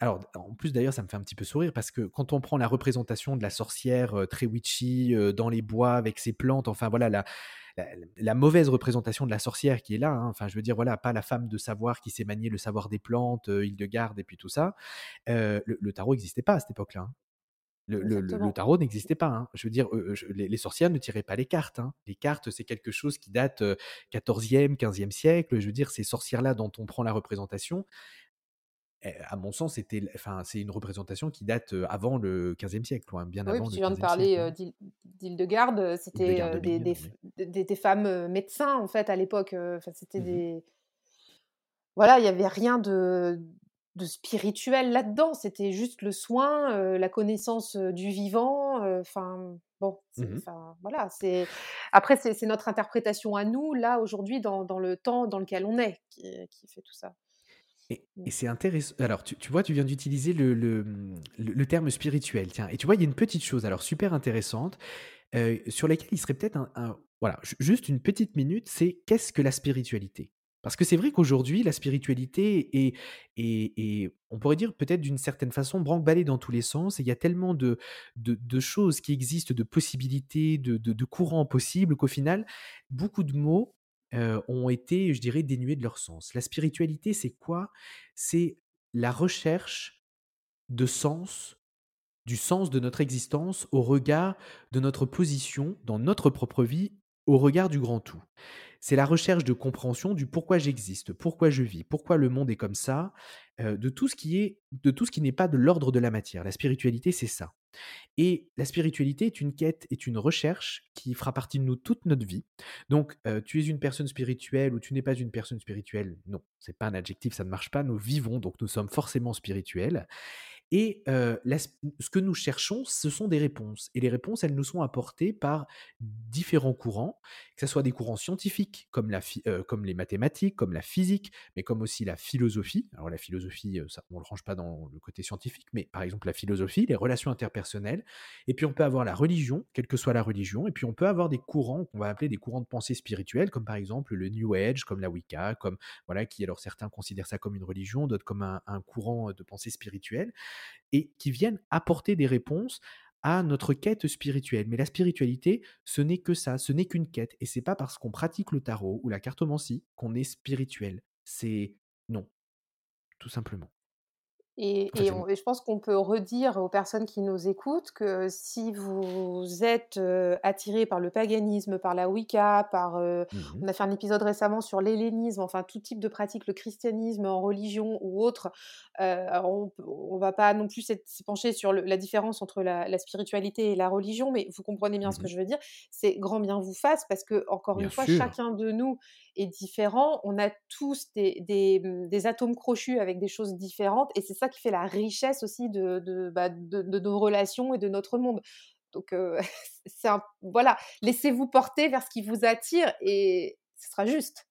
alors, en plus d'ailleurs, ça me fait un petit peu sourire parce que quand on prend la représentation de la sorcière, heu, très witchy, heu, dans les bois avec ses plantes, enfin voilà la la la mauvaise représentation de la sorcière qui est là, hein. Enfin, je veux dire, voilà, pas la femme de savoir qui sait manier le savoir des plantes, heu, Hildegarde et puis tout ça. Heu, le le tarot n'existait pas à cette époque-là, hein. Le tarot n'existait pas, hein. Je veux dire, je les les sorcières ne tiraient pas les cartes, hein. Les cartes, c'est quelque chose qui date, heu, 14e, 15 siècle. Je veux dire, ces sorcières-là dont on prend la représentation, à mon sens, c'était enfin, c'est une représentation qui date, heu, avant le XVe siècle, hein, bien Oui, avant tu viens de parler euh, hein. d'Hil- d'Hildegarde, euh, c'était euh, de des, Bingen, des, f- oui. des- des femmes euh, médecins, en fait, à l'époque. euh, Enfin, c'était Mmh des... Voilà, il n'y avait rien de, de spirituel là-dedans. C'était juste le soin, euh, la connaissance euh, du vivant. euh, Enfin, bon, Mmh voilà. C'est... Après, c'est, c'est notre interprétation à nous, là, aujourd'hui, dans, dans le temps dans lequel on est, qui, qui fait tout ça. Et Mm. et c'est intéressant alors tu tu vois, tu viens d'utiliser le le, le le terme spirituel, tiens et tu vois, il y a une petite chose alors super intéressante, heu, sur laquelle il serait peut-être un un voilà, ju juste une petite minute, c'est qu'est-ce que la spiritualité? Parce que c'est vrai qu'aujourd'hui, la spiritualité est est est on pourrait dire peut-être d'une certaine façon branle-ballée dans tous les sens et il y a tellement de de de choses qui existent, de possibilités, de courants possibles qu'au final, beaucoup de mots, heu, ont été, je dirais, dénués de leur sens. La spiritualité, c'est quoi? C'est la recherche de sens du sens de notre existence au regard de notre position dans notre propre vie, au regard du grand tout. C'est la recherche de compréhension du pourquoi j'existe, pourquoi je vis, pourquoi le monde est comme ça, heu, de tout ce qui est de tout ce qui n'est pas de l'ordre de la matière. La spiritualité, c'est ça. Et la spiritualité est une quête, est une recherche qui fera partie de nous toute notre vie. Donc, heu, tu es une personne spirituelle ou tu n'es pas une personne spirituelle, non, c'est pas un adjectif, ça ne marche pas. Nous vivons, donc nous sommes forcément spirituels. Et ce que nous cherchons, ce sont des réponses. Et les réponses, elles nous sont apportées par différents courants, que ça soit des courants scientifiques comme les mathématiques, comme la physique, mais comme aussi la philosophie. Alors la philosophie, on le range pas dans le côté scientifique, mais par exemple la philosophie, les relations interpersonnelles. Et puis on peut avoir la religion, quelle que soit la religion. Et puis on peut avoir des courants qu'on va appeler des courants de pensée spirituels comme par exemple le New Age, comme la Wicca, comme voilà, qui alors certains considèrent ça comme une religion, d'autres comme un courant, de pensée spirituelle et qui viennent apporter des réponses à notre quête spirituelle. Mais la spiritualité, ce n'est que ça, ce n'est qu'une quête. Et c'est pas parce qu'on pratique le tarot ou la cartomancie qu'on est spirituel. C'est non, tout simplement. Et, et, je pense qu'on peut redire aux personnes qui nous écoutent que si vous êtes euh, attiré par le paganisme, par la Wicca, par, euh, mmh on a fait un épisode récemment sur l'hellénisme, enfin tout type de pratique, le christianisme en religion ou autre, euh, on ne va pas non plus s'épancher sur la différence entre la, spiritualité et la religion, mais vous comprenez bien ce que mmh je veux dire. C'est grand bien vous fasse parce que encore une fois, chacun de nous est différent. On a tous des, mmh, des, atomes crochus avec des choses différentes et c'est ça qui fait la richesse aussi de, de, bah, de, nos relations et de notre monde. Donc, <laughs> c'est voilà, laissez-vous porter vers ce qui vous attire et ce sera juste.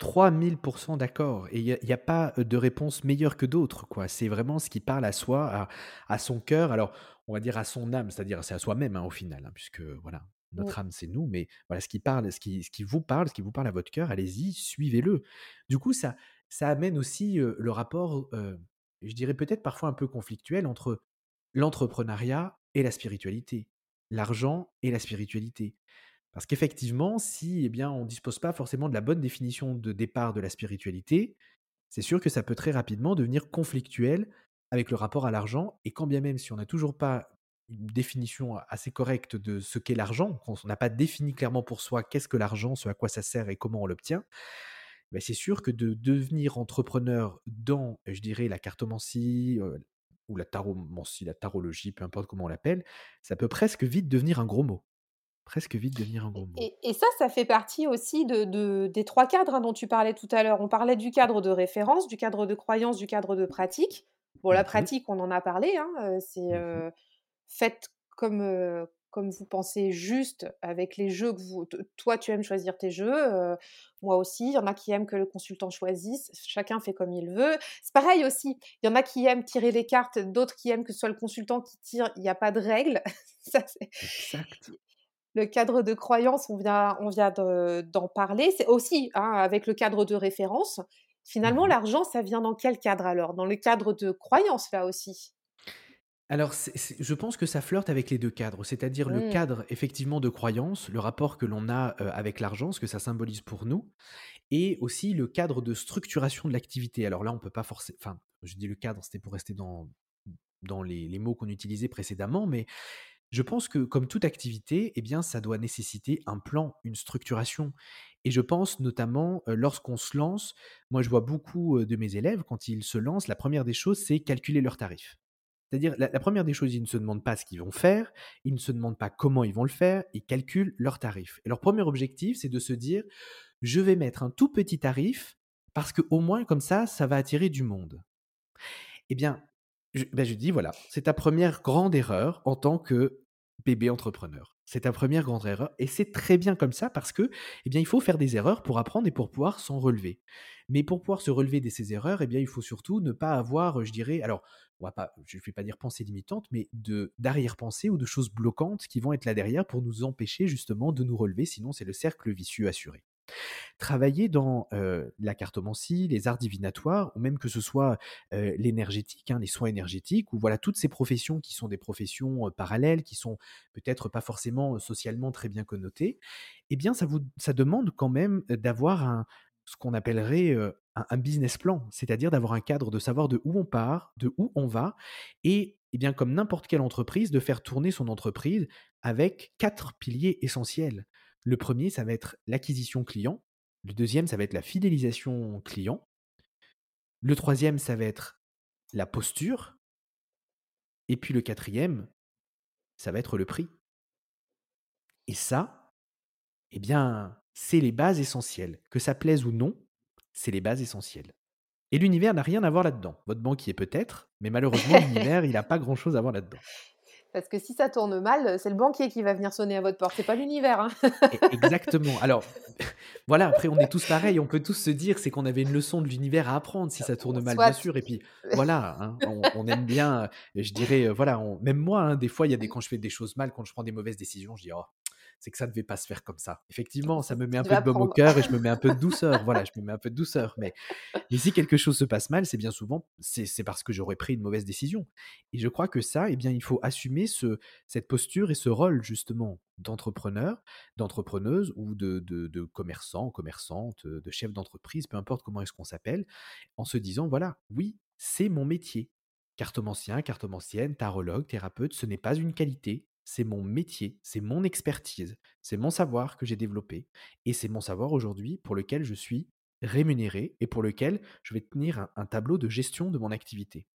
3000% d'accord. Et il n'y a, pas de réponse meilleure que d'autres. quoi. C'est vraiment ce qui parle à soi, à, à son cœur. Alors, on va dire à son âme, c'est-à-dire c'est à soi-même hein, au final, hein, puisque voilà, notre âme, c'est nous, mais voilà, ce qui parle, ce qui, ce qui vous parle, ce qui vous parle à votre cœur, allez-y, suivez-le. Du coup, ça, ça amène aussi le rapport, je dirais peut-être parfois un peu conflictuel entre l'entrepreneuriat et la spiritualité, l'argent et la spiritualité. Parce qu'effectivement, si eh bien, on ne dispose pas forcément de la bonne définition de départ de la spiritualité, c'est sûr que ça peut très rapidement devenir conflictuel avec le rapport à l'argent. Et quand bien même si on n'a toujours pas une définition assez correcte de ce qu'est l'argent, qu'on n'a pas défini clairement pour soi qu'est-ce que l'argent, ce à quoi ça sert et comment on l'obtient, ben c'est sûr que de devenir entrepreneur dans, je dirais, la cartomancie euh, ou la taromancie, la tarologie, peu importe comment on l'appelle, ça peut presque vite devenir un gros mot. Presque vite devenir un gros mot. Et, ça, ça fait partie aussi de, des trois cadres hein, dont tu parlais tout à l'heure. On parlait du cadre de référence, du cadre de croyance, du cadre de pratique. Bon, la mmh pratique, on en a parlé, hein, c'est mmh faites comme, comme vous pensez juste avec les jeux que vous. Toi, tu aimes choisir tes jeux, moi aussi. Il y en a qui aiment que le consultant choisisse. Chacun fait comme il veut. C'est pareil aussi. Il y en a qui aiment tirer les cartes, d'autres qui aiment que ce soit le consultant qui tire. Il n'y a pas de règle. <laughs> Ça, exact. Le cadre de croyance, on vient, on vient d'en parler. C'est aussi hein, avec le cadre de référence. Finalement, mmh l'argent, ça vient dans quel cadre alors? Dans le cadre de croyance, là aussi? Alors, je pense que ça flirte avec les deux cadres, c'est-à-dire le mmh. cadre effectivement de croyance, le rapport que l'on a avec l'argent, ce que ça symbolise pour nous, et aussi le cadre de structuration de l'activité. Alors là, on peut pas forcer, enfin, je dis le cadre, c'était pour rester dans, dans les, mots qu'on utilisait précédemment, mais je pense que comme toute activité, eh bien, ça doit nécessiter un plan, une structuration. Et je pense notamment lorsqu'on se lance, moi je vois beaucoup de mes élèves, quand ils se lancent, la première des choses, c'est calculer leurs tarifs. C'est-à-dire, la, première des choses, ils ne se demandent pas ce qu'ils vont faire, ils ne se demandent pas comment ils vont le faire, ils calculent leurs tarifs. Et leur premier objectif, c'est de se dire, je vais mettre un tout petit tarif parce que au moins comme ça, ça va attirer du monde. Eh bien, je, ben dis, voilà, c'est ta première grande erreur en tant que bébé entrepreneur. C'est ta première grande erreur et c'est très bien comme ça parce que eh bien il faut faire des erreurs pour apprendre et pour pouvoir s'en relever. Mais pour pouvoir se relever de ces erreurs, eh bien il faut surtout ne pas avoir, je dirais, alors pas, je ne vais pas dire pensée limitante, mais de d'arrière-pensée ou de choses bloquantes qui vont être là derrière pour nous empêcher justement de nous relever. Sinon c'est le cercle vicieux assuré. Travailler dans la cartomancie, les arts divinatoires, ou même que ce soit l'énergétique, hein, les soins énergétiques, ou voilà toutes ces professions qui sont des professions parallèles, qui sont peut-être pas forcément socialement très bien connotées, eh bien ça, vous, ça demande quand même d'avoir ce qu'on appellerait un, business plan, c'est-à-dire d'avoir un cadre, de savoir de où on part, de où on va, et eh bien comme n'importe quelle entreprise, de faire tourner son entreprise avec quatre piliers essentiels. Le premier, ça va être l'acquisition client. Le deuxième, ça va être la fidélisation client. Le troisième, ça va être la posture. Et puis le quatrième, ça va être le prix. Et ça, eh bien, c'est les bases essentielles. Que ça plaise ou non, c'est les bases essentielles. Et l'univers n'a rien à voir là-dedans. Votre banquier peut-être, mais malheureusement, l'univers, il n'a pas grand-chose à voir là-dedans. <laughs> Parce que si ça tourne mal, c'est le banquier qui va venir sonner à votre porte, c'est pas l'univers. Hein. <laughs> Exactement. Alors, <laughs> voilà, après, on est tous pareils, on peut tous se dire, c'est qu'on avait une leçon de l'univers à apprendre si ça tourne mal, bien sûr. Et puis, voilà, hein, on, aime bien, je dirais, euh, voilà, même moi, hein, des fois, il y a des, quand je fais des choses mal, quand je prends des mauvaises décisions, je dis, oh, c'est que ça ne devait pas se faire comme ça. Effectivement, ça me met un peu de baume au cœur et je me mets un peu de <laughs> douceur. Voilà, je me mets un peu de douceur. Mais, mais si quelque chose se passe mal, c'est bien souvent, c'est c'est parce que j'aurais pris une mauvaise décision. Et je crois que ça, eh bien, il faut assumer ce, cette posture et ce rôle justement d'entrepreneur, d'entrepreneuse ou de, de, de commerçant, commerçante, de chef d'entreprise, peu importe comment est-ce qu'on s'appelle, en se disant, voilà, oui, c'est mon métier. Cartomancien, cartomancienne, tarologue, thérapeute, ce n'est pas une qualité, c'est mon métier, c'est mon expertise, c'est mon savoir que j'ai développé et c'est mon savoir aujourd'hui pour lequel je suis rémunéré et pour lequel je vais tenir un, un tableau de gestion de mon activité.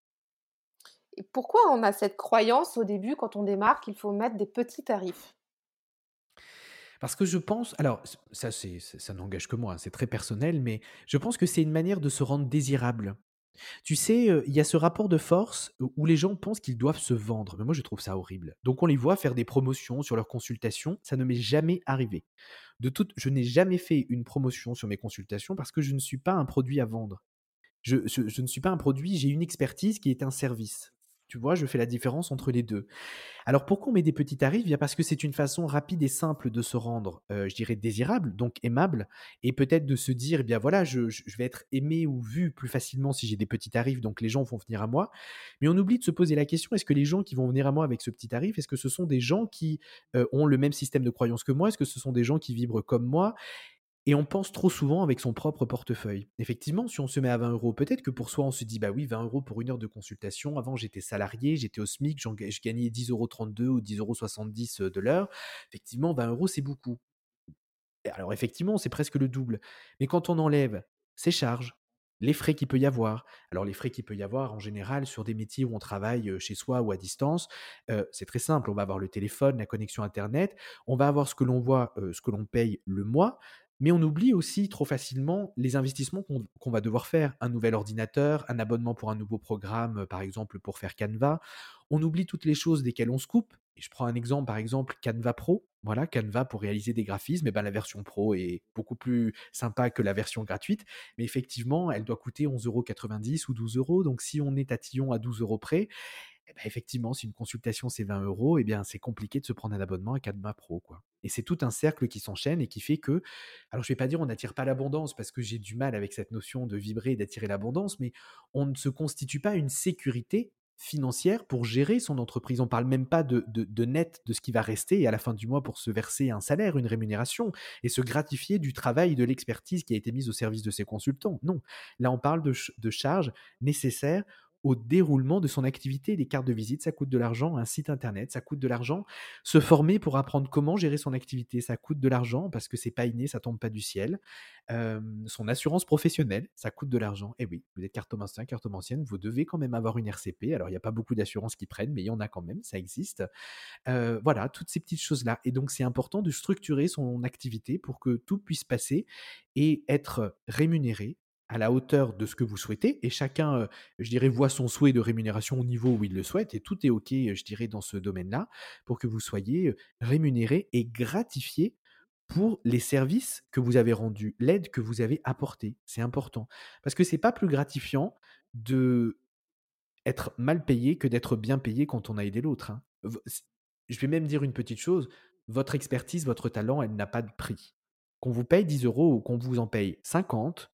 Et pourquoi on a cette croyance au début, quand on démarre, qu'il faut mettre des petits tarifs? Parce que je pense, alors ça, c'est, ça ça n'engage que moi, hein, c'est très personnel, mais je pense que c'est une manière de se rendre désirable. Tu sais, heu, il y a ce rapport de force où où les gens pensent qu'ils doivent se vendre, mais moi je trouve ça horrible. Donc on les voit faire des promotions sur leurs consultations, ça ne m'est jamais arrivé. De toute je n'ai jamais fait une promotion sur mes consultations parce que je ne suis pas un produit à vendre. Je ne suis pas un produit, j'ai une expertise qui est un service. Tu vois? Je fais la différence entre les 2. Alors pourquoi on met des petits tarifs? Parce que c'est une façon rapide et simple de se rendre, heu, je dirais désirable, donc aimable et peut-être de se dire: «Eh bien voilà, je vais être aimé ou vu plus facilement si j'ai des petits tarifs, donc les gens vont venir à moi». Mais on oublie de se poser la question: «Est-ce que les gens qui vont venir à moi avec ce petit tarif, est-ce que ce sont des gens qui, heu, ont le même système de croyance que moi? Est-ce que ce sont des gens qui vibrent comme moi?» Et on pense trop souvent avec son propre portefeuille. Effectivement, si on se met à 20 euros, peut-être que pour soi, on se dit, bah oui, 20 euros pour une heure de consultation. Avant, j'étais salarié, j'étais au SMIC, je gagnais 10,32 euros ou 10,70 euros soixante-dix de l'heure. Effectivement, 20 euros, c'est beaucoup. Alors effectivement, c'est presque le double. Mais quand on enlève ses charges, les frais qu'il peut y avoir, alors les frais qu'il peut y avoir en général sur des métiers où on travaille euh, chez soi ou à distance, euh, c'est très simple. On va avoir le téléphone, la connexion Internet, on va avoir ce que l'on voit, euh, ce que l'on paye le mois, mais on oublie aussi trop facilement les investissements qu'on va devoir faire. Un nouvel ordinateur, un abonnement pour un nouveau programme, par exemple pour faire Canva. On oublie toutes les choses desquelles on se coupe. Je prends un exemple, par exemple, Canva Pro. Voilà, Canva pour réaliser des graphismes, et ben la version pro est beaucoup plus sympa que la version gratuite, mais effectivement, elle doit coûter 11,90 euros quatre-vingt-dix ou 12 euros. Donc, si on est tatillon à 12 euros près, eh ben, effectivement, si une consultation c'est 20 euros, eh bien, c'est compliqué de se prendre un abonnement à Canva Pro, quoi. Et c'est tout un cercle qui s'enchaîne et qui fait que, alors je vais pas dire on n'attire pas l'abondance parce que j'ai du mal avec cette notion de vibrer et d'attirer l'abondance, mais on ne se constitue pas une sécurité financière pour gérer son entreprise. On parle même pas de, de, net de ce qui va rester à la fin du mois pour se verser un salaire, une rémunération et se gratifier du travail de l'expertise qui a été mise au service de ses consultants. Non, là on parle de charges nécessaires au déroulement de son activité. Les cartes de visite, ça coûte de l'argent. Un site internet, ça coûte de l'argent. Se former pour apprendre comment gérer son activité, ça coûte de l'argent parce que c'est pas inné, ça tombe pas du ciel. Son assurance professionnelle, ça coûte de l'argent. Et oui, vous êtes cartomancien, cartomancienne, vous devez quand même avoir une RCP. Alors, il n'y a pas beaucoup d'assurances qui prennent, mais il y en a quand même, ça existe. Voilà, toutes ces petites choses-là. Et donc, c'est important de structurer son activité pour que tout puisse passer et être rémunéré à la hauteur de ce que vous souhaitez. Et chacun, je dirais, voit son souhait de rémunération au niveau où il le souhaite. Et tout est OK, je dirais, dans ce domaine-là, pour que vous soyez rémunéré et gratifié pour les services que vous avez rendus, l'aide que vous avez apportée. C'est important. Parce que c'est pas plus gratifiant de être mal payé que d'être bien payé quand on a aidé l'autre. hein. Je vais même dire une petite chose, votre expertise, votre talent, elle n'a pas de prix. Qu'on vous paye 10 euros ou qu'on vous en paye 50,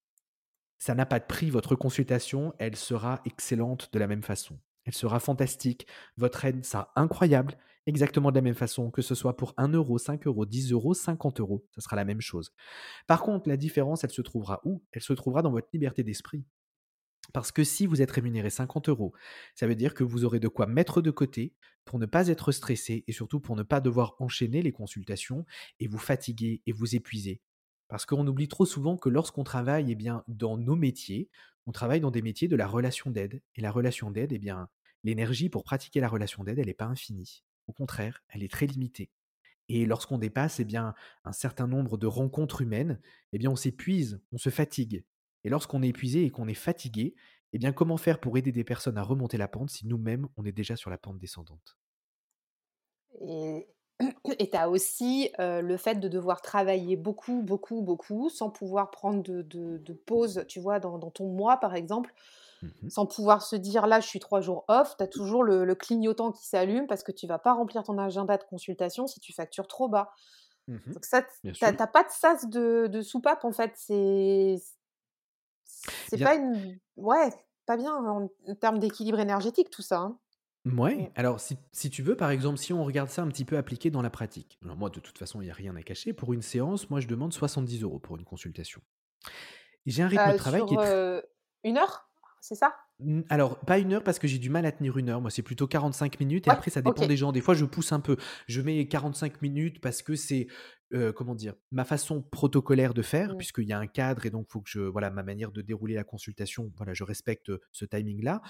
ça n'a pas de prix. Votre consultation, elle sera excellente de la même façon. Elle sera fantastique. Votre aide sera incroyable, exactement de la même façon, que ce soit pour 1 euro, 5 euros, 10 euros, 50 euros. Ça sera la même chose. Par contre, la différence, elle se trouvera où? Elle se trouvera dans votre liberté d'esprit. Parce que si vous êtes rémunéré 50 euros, ça veut dire que vous aurez de quoi mettre de côté pour ne pas être stressé et surtout pour ne pas devoir enchaîner les consultations et vous fatiguer et vous épuiser. Parce qu'on oublie trop souvent que lorsqu'on travaille eh bien, dans nos métiers, on travaille dans des métiers de la relation d'aide. Et la relation d'aide, eh bien, l'énergie pour pratiquer la relation d'aide, elle n'est pas infinie. Au contraire, elle est très limitée. Et lorsqu'on dépasse eh bien, un certain nombre de rencontres humaines, eh bien, on s'épuise, on se fatigue. Et lorsqu'on est épuisé et qu'on est fatigué, eh bien, comment faire pour aider des personnes à remonter la pente si nous-mêmes, on est déjà sur la pente descendante? Et tu as aussi, le fait de devoir travailler beaucoup, beaucoup, beaucoup, sans pouvoir prendre de de de pause, tu vois? Dans dans ton mois, par exemple, Mhm. sans pouvoir se dire: «Là, je suis 3 jours off». Tu as toujours le le clignotant qui s'allume parce que tu vas pas remplir ton agenda de consultation si tu factures trop bas. Mmh Donc ça, Bien tu as sûr. pas de sas de de soupape en fait, c'est c'est bien pas une ouais, pas bien en en termes d'équilibre énergétique tout ça, hein. Mouais, alors si si tu veux, par exemple, si on regarde ça un petit peu appliqué dans la pratique. Alors moi, de toute façon, il y a rien à cacher. Pour une séance, moi, je demande 70 euros pour une consultation. J'ai un rythme de Heu, travail qui sur, est tr heu, 1 heure? C'est ça? Alors pas 1 heure parce que j'ai du mal à tenir 1 heure. Moi, c'est plutôt 45 minutes et Ouais, après ça dépend des gens. Des fois, je pousse un peu. Je mets 45 minutes parce que c'est, heu, comment dire? Ma façon protocolaire de faire Mmh. puisqu'il y a un cadre et donc faut que je voilà, ma manière de dérouler la consultation, voilà, je respecte, ce timing-là.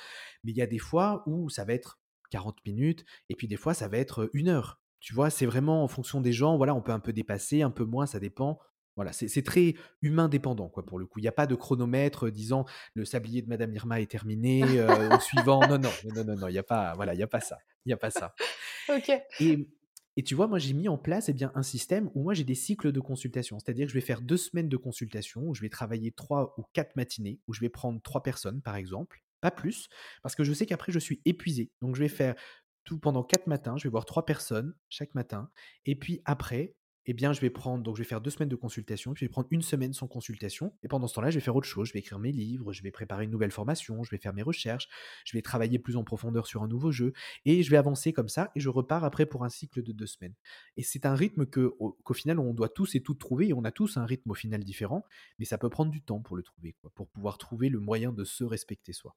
Mais il y a des fois où ça va être 40 minutes et puis des fois ça va être, 1 heure. Tu vois? C'est vraiment en fonction des gens. Voilà, on peut un peu dépasser, un peu moins, ça dépend. Voilà, c'est très humain dépendant, quoi, pour le coup. Il y a pas de chronomètre, disant: «Le sablier de madame Irma est terminé, heu, au suivant». Non, non, non, non, non, il y a pas voilà, il y a pas ça, il y a pas ça. <laughs> OK. Et mmh et tu vois, moi, j'ai mis en place, eh bien, un système où moi j'ai des cycles de consultation. C'est-à-dire que je vais faire 2 semaines de consultation où je vais travailler 3 ou 4 matinées, où je vais prendre 3 personnes, par exemple, pas plus, parce que je sais qu'après je suis épuisé. Donc je vais faire tout pendant 4 matins, je vais voir 3 personnes chaque matin et puis après, eh bien, je vais prendre donc je vais faire 2 semaines de consultation, puis je vais prendre 1 semaine sans consultation et pendant ce temps-là, je vais faire autre chose. Je vais écrire mes livres, je vais préparer une nouvelle formation, je vais faire mes recherches, je vais travailler plus en profondeur sur un nouveau jeu et je vais avancer comme ça et je repars après pour un cycle de 2 semaines. Et c'est un rythme que au qu'au final, on doit tous et toutes trouver et on a tous un rythme au final différent, mais ça peut prendre du temps pour le trouver, quoi, pour pouvoir trouver le moyen de se respecter soi.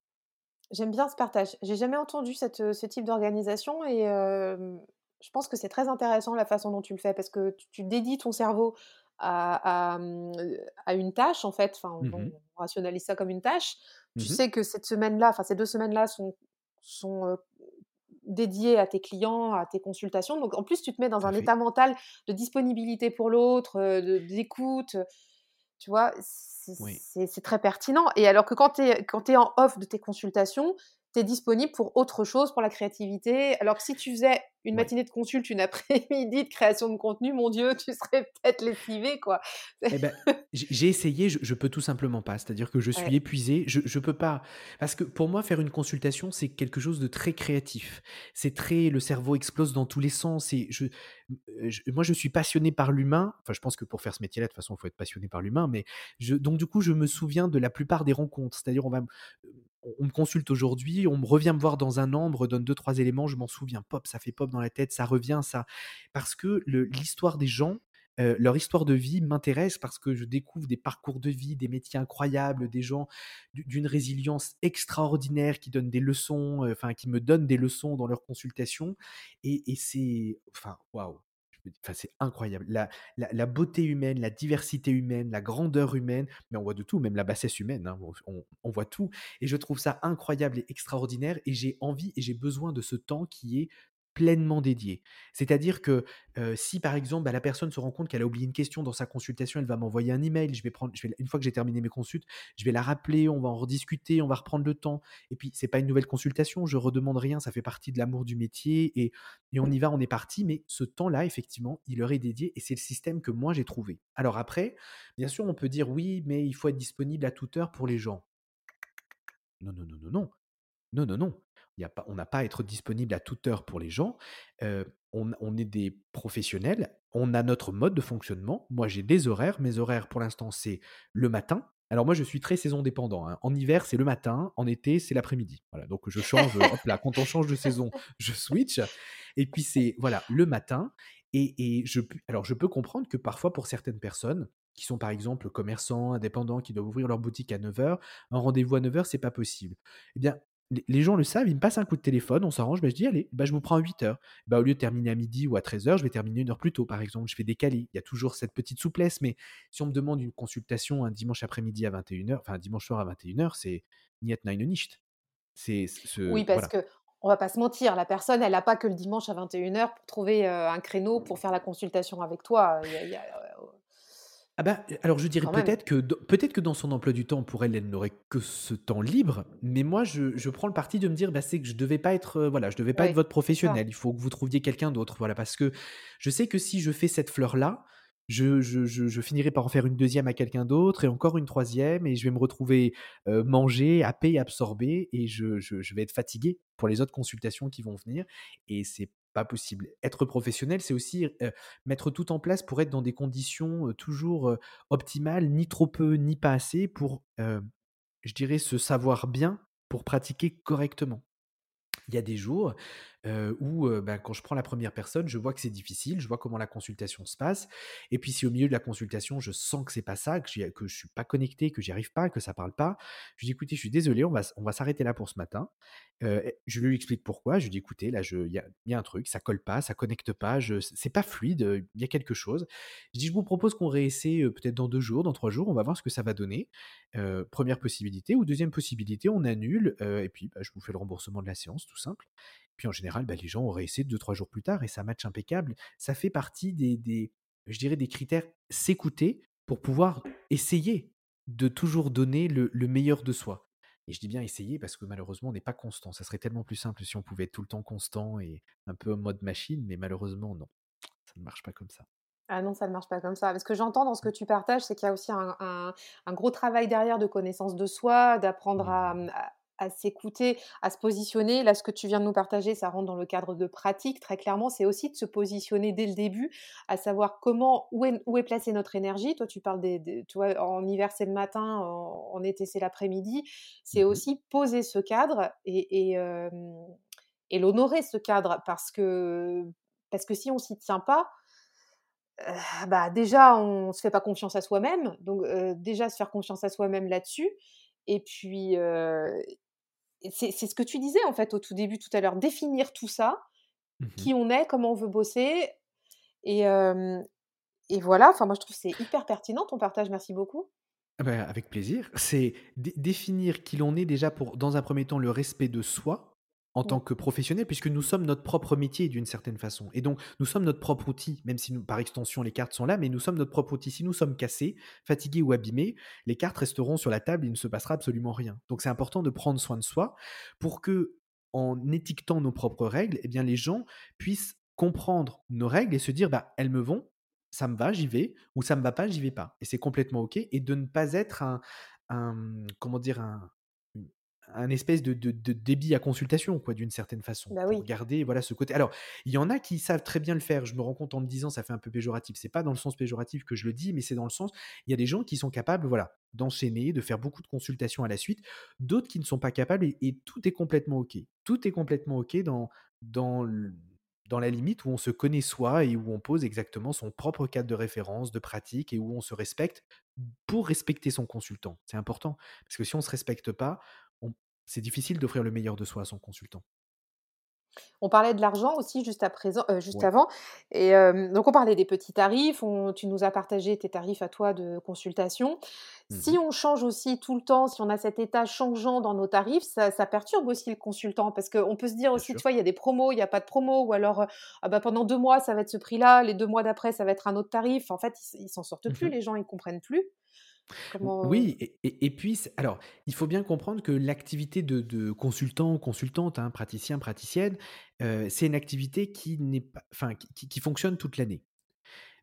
J'aime bien ce partage. J'ai jamais entendu cette, heu, ce type d'organisation et je pense que c'est très intéressant la façon dont tu le fais parce que tu tu dédies ton cerveau à à, à une tâche en fait, enfin Mmh on rationalise ça comme une tâche. Tu Mmh mh. sais que cette semaine-là, enfin ces 2 semaines-là sont sont, heu, dédiées à tes clients, à tes consultations. Donc en plus, tu te mets dans un état mental de disponibilité pour l'autre, d'écoute, tu vois? C'est Oui. très pertinent et alors que quand tu es quand tu es en off de tes consultations, tu es disponible pour autre chose, pour la créativité. Alors que si tu faisais une matinée de consulte, une après-midi de création de contenu, mon Dieu, tu serais <laughs> peut-être lessivé, quoi. Et bah, j'ai essayé, je je peux tout simplement pas. C'est-à-dire que je suis Ouais. épuisé, je je peux pas parce que pour moi, faire une consultation, c'est quelque chose de très créatif. C'est très le cerveau explose dans tous les sens et je, heu, je moi, je suis passionné par l'humain. Enfin, je pense que pour faire ce métier-là, de toute façon, il faut être passionné par l'humain, mais je donc du coup, je me souviens de la plupart des rencontres. C'est-à-dire, on va on me consulte aujourd'hui, on me revient me voir dans un an, on me redonne 2-3 éléments, je m'en souviens, pop, ça fait pop dans la tête, ça revient, ça parce que l'histoire des gens, heu, leur histoire de vie m'intéresse parce que je découvre des parcours de vie, des métiers incroyables, des gens d'u d'une résilience extraordinaire qui donnent des leçons, enfin qui me donnent des leçons dans leurs consultations et et c'est enfin, waouh! C'est incroyable. La beauté humaine, la diversité humaine, la grandeur humaine, mais on voit de tout, même la bassesse humaine, hein, on voit tout et je trouve ça incroyable et extraordinaire et j'ai envie et j'ai besoin de ce temps qui est pleinement dédié. C'est-à-dire que, si par exemple, bah, la personne se rend compte qu'elle a oublié une question dans sa consultation, elle va m'envoyer un email, je vais prendre une fois que j'ai terminé mes consultes, je vais la rappeler, on va en rediscuter, on va reprendre le temps et puis c'est pas une nouvelle consultation, je redemande rien, ça fait partie de l'amour du métier et et on y va, on est parti, mais ce temps-là, effectivement, il leur est dédié et c'est le système que moi j'ai trouvé. Alors après, bien sûr, on peut dire: «Oui, mais il faut être disponible à toute heure pour les gens». Non, non, non, non, non. Non, non, non. On n'a pas à être disponible à toute heure pour les gens. Heu, on est des professionnels, on a notre mode de fonctionnement. Moi, j'ai des horaires. Mes horaires, pour l'instant, c'est le matin. Alors moi, je suis très saison dépendant, hein. En hiver, c'est le matin, en été, c'est l'après-midi. Voilà, donc je change, hop là, quand on change de saison, je switch et puis c'est voilà, le matin et je alors je peux comprendre que parfois, pour certaines personnes qui sont, par exemple, commerçants, indépendants, qui doivent ouvrir leur boutique à neuf heures, un rendez-vous à neuf heures, c'est pas possible. Eh bien, les gens le savent, ils me passent un coup de téléphone, on s'arrange, bah, je dis: «Allez, bah, je vous prends à huit heures. Bah, au lieu de terminer à midi ou à treize heures, je vais terminer une heure plus tôt, par exemple. Je vais décaler. Il y a toujours cette petite souplesse, mais si on me demande une consultation un dimanche après-midi à vingt et une heures, enfin, un dimanche soir à vingt et une heures, c'est niet nein nicht. C'est ce Oui, parce voilà. qu'on va pas se mentir, la personne, elle a pas que le dimanche à 21:00 pour trouver, un créneau pour faire la consultation avec toi. Il y a il y a, heu, Ah bah, alors je dirais quand même. peut-être que d peut-être que dans son emploi du temps, pour elle, elle n'aurait que ce temps libre, mais moi je je prends le parti de me dire: «Bah, c'est que je devais pas être, heu, voilà, je devais pas être Oui, votre c'est ça. professionnel, il faut que vous trouviez quelqu'un d'autre». Voilà, parce que je sais que si je fais cette fleur-là, je je je je finirai par en faire une deuxième à quelqu'un d'autre et encore une troisième et je vais me retrouver, heu, mangé, happé, absorbé et je je je vais être fatigué pour les autres consultations qui vont venir et c'est pas possible. Être professionnel, c'est aussi mettre tout en place pour être dans des conditions toujours optimales, ni trop peu, ni pas assez, pour, je dirais, se savoir bien pour pratiquer correctement. Il y a des jours euh, où, euh, bah, quand je prends la première personne, je vois que c'est difficile, je vois comment la consultation se passe. Et puis, si au milieu de la consultation, je sens que c'est pas ça, que, que je suis pas connecté, que j'y arrive pas, que ça parle pas, je dis écoutez, je suis désolé, on va, s'arrêter là pour ce matin. Euh, je lui explique pourquoi. Je lui dis écoutez, là, il y a, un truc, ça colle pas, ça connecte pas, c'est pas fluide, euh, il y a quelque chose. Je dis je vous propose qu'on réessaie peut-être dans deux jours, dans trois jours, on va voir ce que ça va donner. Première possibilité. Ou deuxième possibilité, on annule et puis bah, je vous fais le remboursement de la séance, tout simple. Puis en général, bah, les gens auraient essayé deux, trois jours plus tard et ça match impeccable. Ça fait partie des, des, je dirais, des critères s'écouter pour pouvoir essayer de toujours donner le, le meilleur de soi. Et je dis bien essayer parce que malheureusement, on n'est pas constant. Ça serait tellement plus simple si on pouvait être tout le temps constant et un peu en mode machine, mais malheureusement, non. Ça ne marche pas comme ça. Ah non, ça ne marche pas comme ça. Parce que j'entends dans ce que tu partages, c'est qu'il y a aussi un, un- un gros travail derrière de connaissance de soi, d'apprendre à, Mmh. à- à s'écouter, à se positionner. Là, ce que tu viens de nous partager, ça rentre dans le cadre de pratique. Très clairement, c'est aussi de se positionner dès le début, à savoir comment, où est, où est placée notre énergie. Toi, tu parles des, des- tu vois, en hiver, c'est le matin, en, en été, c'est l'après-midi. C'est Mmh aussi poser ce cadre et, et, euh, et l'honorer, ce cadre, parce que, parce que si on s'y tient pas, Heu, bah, déjà, on se fait pas confiance à soi-même, donc heu, déjà se faire confiance à soi-même là-dessus et puis, c'est ce que tu disais, en fait, au tout début, tout à l'heure, définir tout ça, Mmh qui on est, comment on veut bosser et et voilà, enfin, moi, je trouve que c'est hyper pertinent ton partage, merci beaucoup. Ah bah, avec plaisir. C'est dé définir qui l'on est déjà pour, dans un premier temps, le respect de soi en tant que professionnel, puisque nous sommes notre propre métier d'une certaine façon. Et donc, nous sommes notre propre outil, même si nous, par extension, les cartes sont là, mais nous sommes notre propre outil. Si nous sommes cassés, fatigués ou abîmés, les cartes resteront sur la table, il ne se passera absolument rien. Donc, c'est important de prendre soin de soi pour que, en étiquetant nos propres règles, eh bien, les gens puissent comprendre nos règles et se dire, bah, elles me vont, ça me va, j'y vais, ou ça me va pas, j'y vais pas. Et c'est complètement OK. Et de ne pas être un, un comment dire, un, un espèce de, de- de débit à consultation, quoi, d'une certaine façon, Bah, pour garder voilà ce côté. Alors, il y en a qui savent très bien le faire. Je me rends compte en le disant, ça fait un peu péjoratif. C'est pas dans le sens péjoratif que je le dis, mais c'est dans le sens, il y a des gens qui sont capables, voilà, d'enchaîner, de faire beaucoup de consultations à la suite, d'autres qui ne sont pas capables, et, et tout est complètement OK. Tout est complètement OK dans, dans le- dans la limite où on se connaît soi et où on pose exactement son propre cadre de référence, de pratique et où on se respecte pour respecter son consultant. C'est important parce que si on ne se respecte pas, c'est difficile d'offrir le meilleur de soi à son consultant. On parlait de l'argent aussi juste à présent, heu, juste Ouais. avant et donc on parlait des petits tarifs, on tu nous as partagé tes tarifs à toi de consultation. Si Mhm. on change aussi tout le temps, si on a cet état changeant dans nos tarifs, ça ça perturbe aussi le consultant parce qu'on peut se dire Bien aussi, tu vois, il y a des promos, il y a pas de promo ou alors, ah bah, pendant 2 mois, ça va être ce prix-là, les 2 mois d'après, ça va être un autre tarif. En fait, ils ils s'en sortent plus, Mhm. les gens, ils comprennent plus. Comment Oui, et, puis, alors, il faut bien comprendre que l'activité de, de consultant, consultante, hein, praticien, praticienne, euh, c'est une activité qui pas, qui fonctionne toute l'année.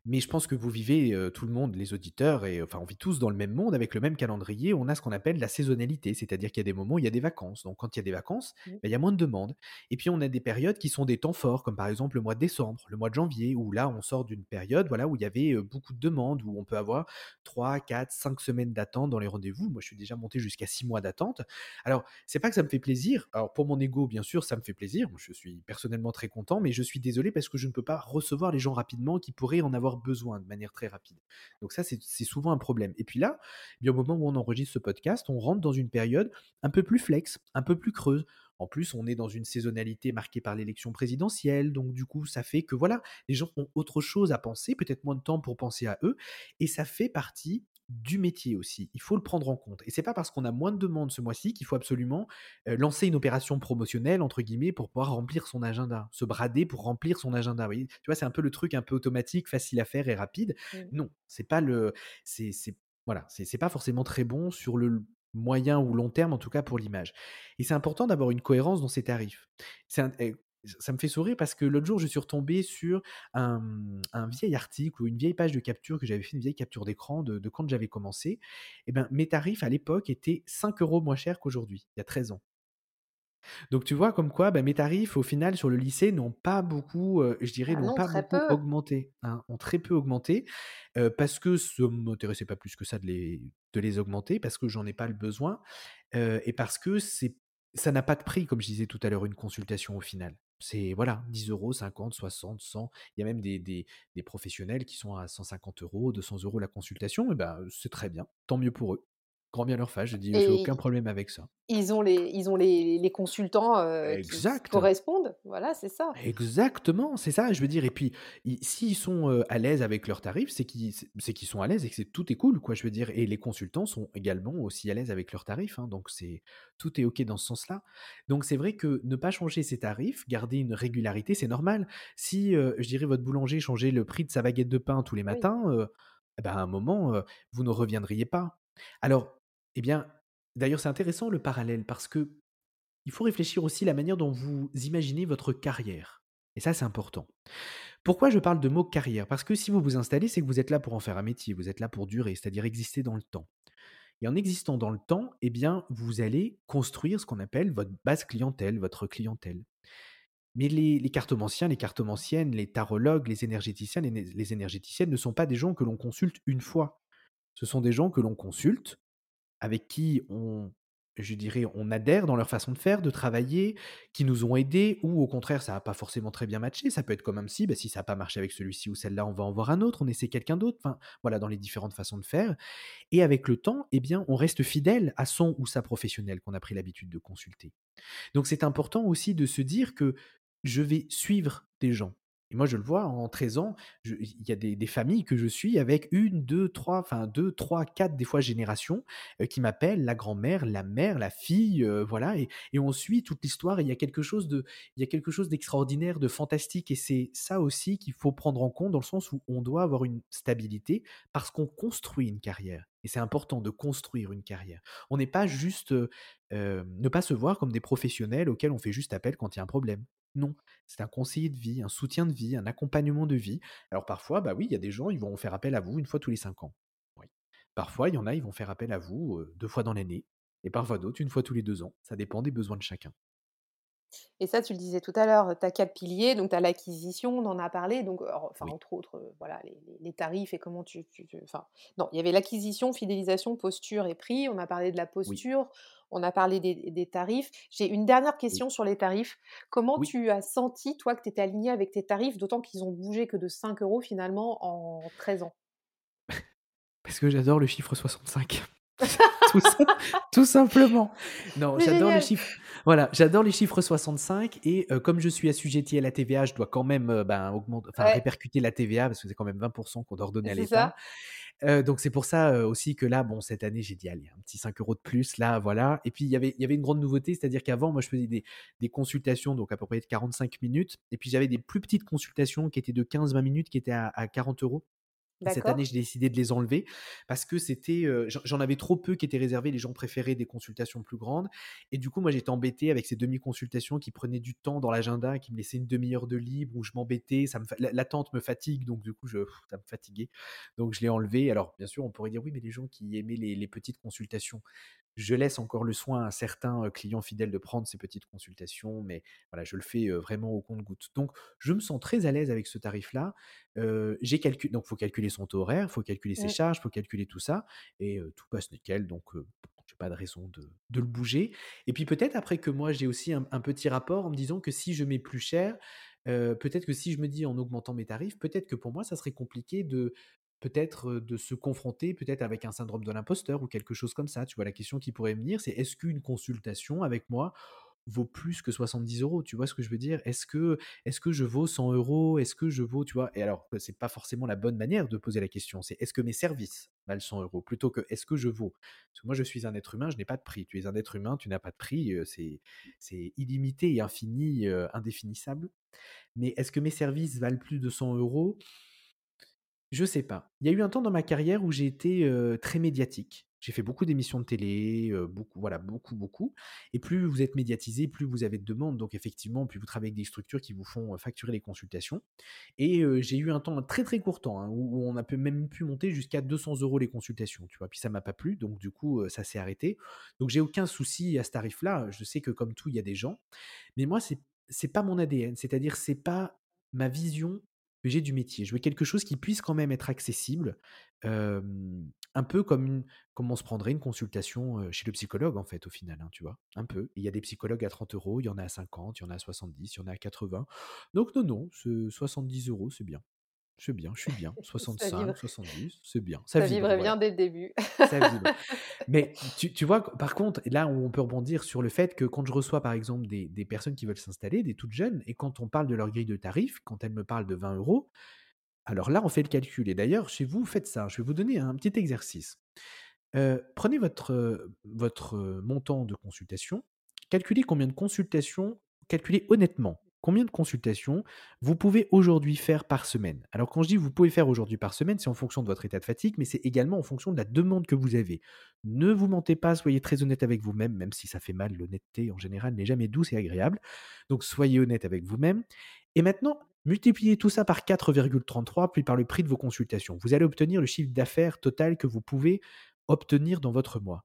Mais je pense que vous vivez, tout le monde, les auditeurs et enfin, on vit tous dans le même monde avec le même calendrier. On a ce qu'on appelle la saisonnalité, c'est-à-dire qu'il y a des moments où il y a des vacances. Donc quand il y a des vacances, Mmh. bah, il y a moins de demandes. Et puis on a des périodes qui sont des temps forts, comme par exemple le mois de décembre, le mois de janvier, où là, on sort d'une période, voilà, où il y avait, beaucoup de demandes, où on peut avoir 3, 4, 5 semaines d'attente dans les rendez-vous. Moi, je suis déjà monté jusqu'à 6 mois d'attente. Alors, c'est pas que ça me fait plaisir. Alors pour mon ego, bien sûr, ça me fait plaisir. Je suis personnellement très content, mais je suis désolé parce que je ne peux pas recevoir les gens rapidement qui pourraient en avoir besoin de manière très rapide. Donc ça, c'est souvent un problème. Et puis là, eh bien, au moment où on enregistre ce podcast, on rentre dans une période un peu plus flex, un peu plus creuse. En plus, on est dans une saisonnalité marquée par l'élection présidentielle, donc du coup, ça fait que voilà, les gens ont autre chose à penser, peut-être moins de temps pour penser à eux, et ça fait partie du métier aussi. Il faut le prendre en compte. Et c'est pas parce qu'on a moins de demandes ce mois-ci qu'il faut absolument euh, lancer une opération promotionnelle entre guillemets pour pouvoir remplir son agenda, se brader pour remplir son agenda. Vous voyez tu vois, c'est un peu le truc un peu automatique, facile à faire et rapide. Mmh. Non, c'est pas le, c'est, c'est voilà, c'est c'est pas forcément très bon sur le moyen ou long terme, en tout cas pour l'image. Et c'est important d'avoir une cohérence dans ses tarifs. C'est un- eh, ça me fait sourire parce que l'autre jour, je suis retombé sur un, un vieil article ou une vieille page de capture que j'avais fait, une vieille capture d'écran de, de quand j'avais commencé. Et ben, mes tarifs à l'époque étaient 5 euros moins chers qu'aujourd'hui, il y a 13 ans. Donc tu vois comme quoi, bah, mes tarifs au final sur le lycée n'ont pas beaucoup, je dirais, Ah n'ont non, pas beaucoup peu. augmenté, hein, ont très peu augmenté, parce que ça m'intéressait pas plus que ça de les de les augmenter, parce que j'en ai pas le besoin, et parce que c'est ça n'a pas de prix, comme je disais tout à l'heure, une consultation au final. C'est voilà, 10 €, 50, 60, 100. Il y a même des des professionnels qui sont à 150 €, 200 € la consultation et bah, c'est très bien, tant mieux pour eux. Grand bien leur fasse, je dis j'ai aucun problème avec ça. ils ont les ils ont les les consultants, heu, qui correspondent. Voilà, c'est ça. Exactement, c'est ça, je veux dire et puis, s'ils sont, à l'aise avec leurs tarifs, c'est qu'ils c'est qu'ils sont à l'aise et que c'est tout est cool, quoi, je veux dire et les consultants sont également aussi à l'aise avec leurs tarifs, hein, donc c'est tout est OK dans ce sens-là. Donc c'est vrai que ne pas changer ses tarifs, garder une régularité, c'est normal. Si, je dirais votre boulanger changeait le prix de sa baguette de pain tous les matins, et bah, à un moment, vous ne reviendriez pas. Alors, eh bien, d'ailleurs, c'est intéressant le parallèle parce que il faut réfléchir aussi à la manière dont vous imaginez votre carrière et ça, c'est important. Pourquoi je parle de mot carrière? Parce que si vous vous installez, c'est que vous êtes là pour en faire un métier, vous êtes là pour durer, c'est-à-dire exister dans le temps et en existant dans le temps, eh bien, vous allez construire ce qu'on appelle votre base clientèle, votre clientèle. Mais les cartomanciens, les cartomanciennes, les tarologues, les énergéticiens, les les énergéticiennes ne sont pas des gens que l'on consulte une fois. Ce sont des gens que l'on consulte avec qui on je dirais, on adhère dans leur façon de faire, de travailler, qui nous ont aidés ou au contraire, ça a pas forcément très bien matché. Ça peut être comme un psy, bah, si ça a pas marché avec celui-ci ou celle-là, on va en voir un autre, on essaie quelqu'un d'autre, enfin, voilà, dans les différentes façons de faire et avec le temps, eh bien, on reste fidèle à son ou sa professionnelle qu'on a pris l'habitude de consulter. Donc c'est important aussi de se dire que je vais suivre des gens. Et moi, je le vois en 13 ans, il y a des des familles que je suis avec une, deux, trois, enfin 2, 3, 4 des fois générations, heu, qui m'appellent la grand-mère, la mère, la fille, heu, voilà et et on suit toute l'histoire et il y a quelque chose de il y a quelque chose d'extraordinaire, de fantastique et c'est ça aussi qu'il faut prendre en compte dans le sens où on doit avoir une stabilité parce qu'on construit une carrière et c'est important de construire une carrière. On n'est pas juste, heu, hem, ne pas se voir comme des professionnels auxquels on fait juste appel quand il y a un problème. Non, c'est un conseiller de vie, un soutien de vie, un accompagnement de vie. Alors parfois, bah oui, il y a des gens, ils vont faire appel à vous une fois tous les 5 ans. Parfois, il y en a, ils vont faire appel à vous, heu, 2 fois dans l'année et parfois d'autres, une fois tous les 2 ans. Ça dépend des besoins de chacun. Et ça, tu le disais tout à l'heure, tu as 4 piliers, donc tu as l'acquisition, on en a parlé, donc enfin, Oui, entre autres, heu, voilà, les tarifs et comment tu enfin, non, il y avait l'acquisition, fidélisation, posture et prix. On a parlé de la oui, posture, on a parlé des des tarifs. J'ai une dernière oui, question sur les tarifs. Comment tu as senti, toi, que tu étais aligné avec tes tarifs, d'autant qu'ils ont bougé que de 5 euros finalement en 13 ans? <laughs> Parce que j'adore le chiffre 65. <laughs> Tout sim tout simplement. Non, j'adore les chiffres voilà, j'adore les chiffres 65 et heu, comme je suis assujetti à la TVA, je dois quand même, heu, ben, augmente Ouais, répercuter la TVA parce que c'est quand même 20% qu'on doit redonner à l'État. Heu, donc c'est pour ça, aussi que là, bon, cette année, j'ai dit: «Allez, un petit 5 euros de plus là, voilà» et puis il y avait il y avait une grande nouveauté, c'est-à-dire qu'avant, moi, je faisais des des consultations, donc à peu près de 45 minutes et puis j'avais des plus petites consultations qui étaient de 15-20 minutes qui étaient à à 40 euros. Et cette année, j'ai décidé de les enlever parce que c'était, j'en avais trop peu qui étaient réservés. Les gens préféraient des consultations plus grandes et du coup, moi, j'étais embêté avec ces demi-consultations qui prenaient du temps dans l'agenda, qui me laissaient une demi heure de libre où je m'embêtais, ça me l'attente me fatigue donc du coup, je ça me fatiguait donc je l'ai enlevé. Alors bien sûr, on pourrait dire: «Oui, mais les gens qui aimaient les les petites consultations». Je laisse encore le soin à certains, clients fidèles de prendre ces petites consultations, mais voilà, je le fais, vraiment au compte-gouttes. Donc je me sens très à l'aise avec ce tarif-là. Heu, j'ai donc faut calculer son taux horaire, faut calculer ses mmh, charges, faut calculer tout ça et tout passe nickel donc heu, j'ai pas de raison de de le bouger et puis peut-être après que moi j'ai aussi un un petit rapport en me disant que si je mets plus cher, peut-être que si je me dis en augmentant mes tarifs, peut-être que pour moi ça serait compliqué de peut-être, de se confronter peut-être avec un syndrome de l'imposteur ou quelque chose comme ça. Tu vois? La question qui pourrait venir, c'est est-ce qu'une consultation avec moi vaut plus que 70 euros? Tu vois ce que je veux dire? Est-ce que est-ce que je vaux 100 euros? Est-ce que je vaux tu? Et alors, c'est pas forcément la bonne manière de poser la question, c'est est-ce que mes services valent 100 euros Plutôt que est-ce que je vaux? Moi, je suis un être humain, je n'ai pas de prix. Tu es un être humain, tu n'as pas de prix, c'est illimité et infini, indéfinissable. Mais est-ce que mes services valent plus de 100 euros? Je sais pas. Il y a eu un temps dans ma carrière où j'ai été, très médiatique. J'ai fait beaucoup d'émissions de télé, beaucoup voilà, beaucoup, beaucoup et plus vous êtes médiatisé, plus vous avez de demandes donc effectivement, plus vous travaillez avec des structures qui vous font, facturer les consultations et j'ai eu un temps, un très, très court temps, hein, où on a même pu monter jusqu'à 200 euros les consultations, tu vois? Puis ça m'a pas plu donc du coup, ça s'est arrêté. Donc j'ai aucun souci à ce tarif-là. Je sais que comme tout, il y a des gens, mais moi c'est c'est pas mon ADN, c'est-à-dire c'est pas ma vision j'ai du métier. Je veux quelque chose qui puisse quand même être accessible, un peu comme on se prendrait une consultation, chez le psychologue en fait au final, hein, tu vois? Un peu. Il y a des psychologues à 30 euros, il y en a à 50, il y en a à 70, il y en a à 80. Donc non, non, ce 70 euros, c'est bien. C'est bien, je suis bien. <laughs> Ça vibre 65-70, c'est bien. Ça ça vibre, vibrait voilà. bien dès le début. Ça vibre. <laughs> Mais tu tu vois, par contre, là où on peut rebondir sur le fait que quand je reçois par exemple des des personnes qui veulent s'installer, des toutes jeunes et quand on parle de leur grille de tarifs, quand elles me parlent de 20 euros, alors là, on fait le calcul et d'ailleurs chez vous, faites ça. Je vais vous donner un petit exercice. Heu, prenez votre, heu, votre, heu, montant de consultation, calculez combien de consultations calculez honnêtement, combien de consultations vous pouvez aujourd'hui faire par semaine? Alors quand je dis: «Vous pouvez faire aujourd'hui par semaine», c'est en fonction de votre état de fatigue, mais c'est également en fonction de la demande que vous avez. Ne vous mentez pas, soyez très honnête avec vous-même, même si ça fait mal, l'honnêteté en général n'est jamais douce et agréable. Donc soyez honnête avec vous-même et maintenant, multipliez tout ça par 4,33 puis par le prix de vos consultations. Vous allez obtenir le chiffre d'affaires total que vous pouvez obtenir dans votre mois.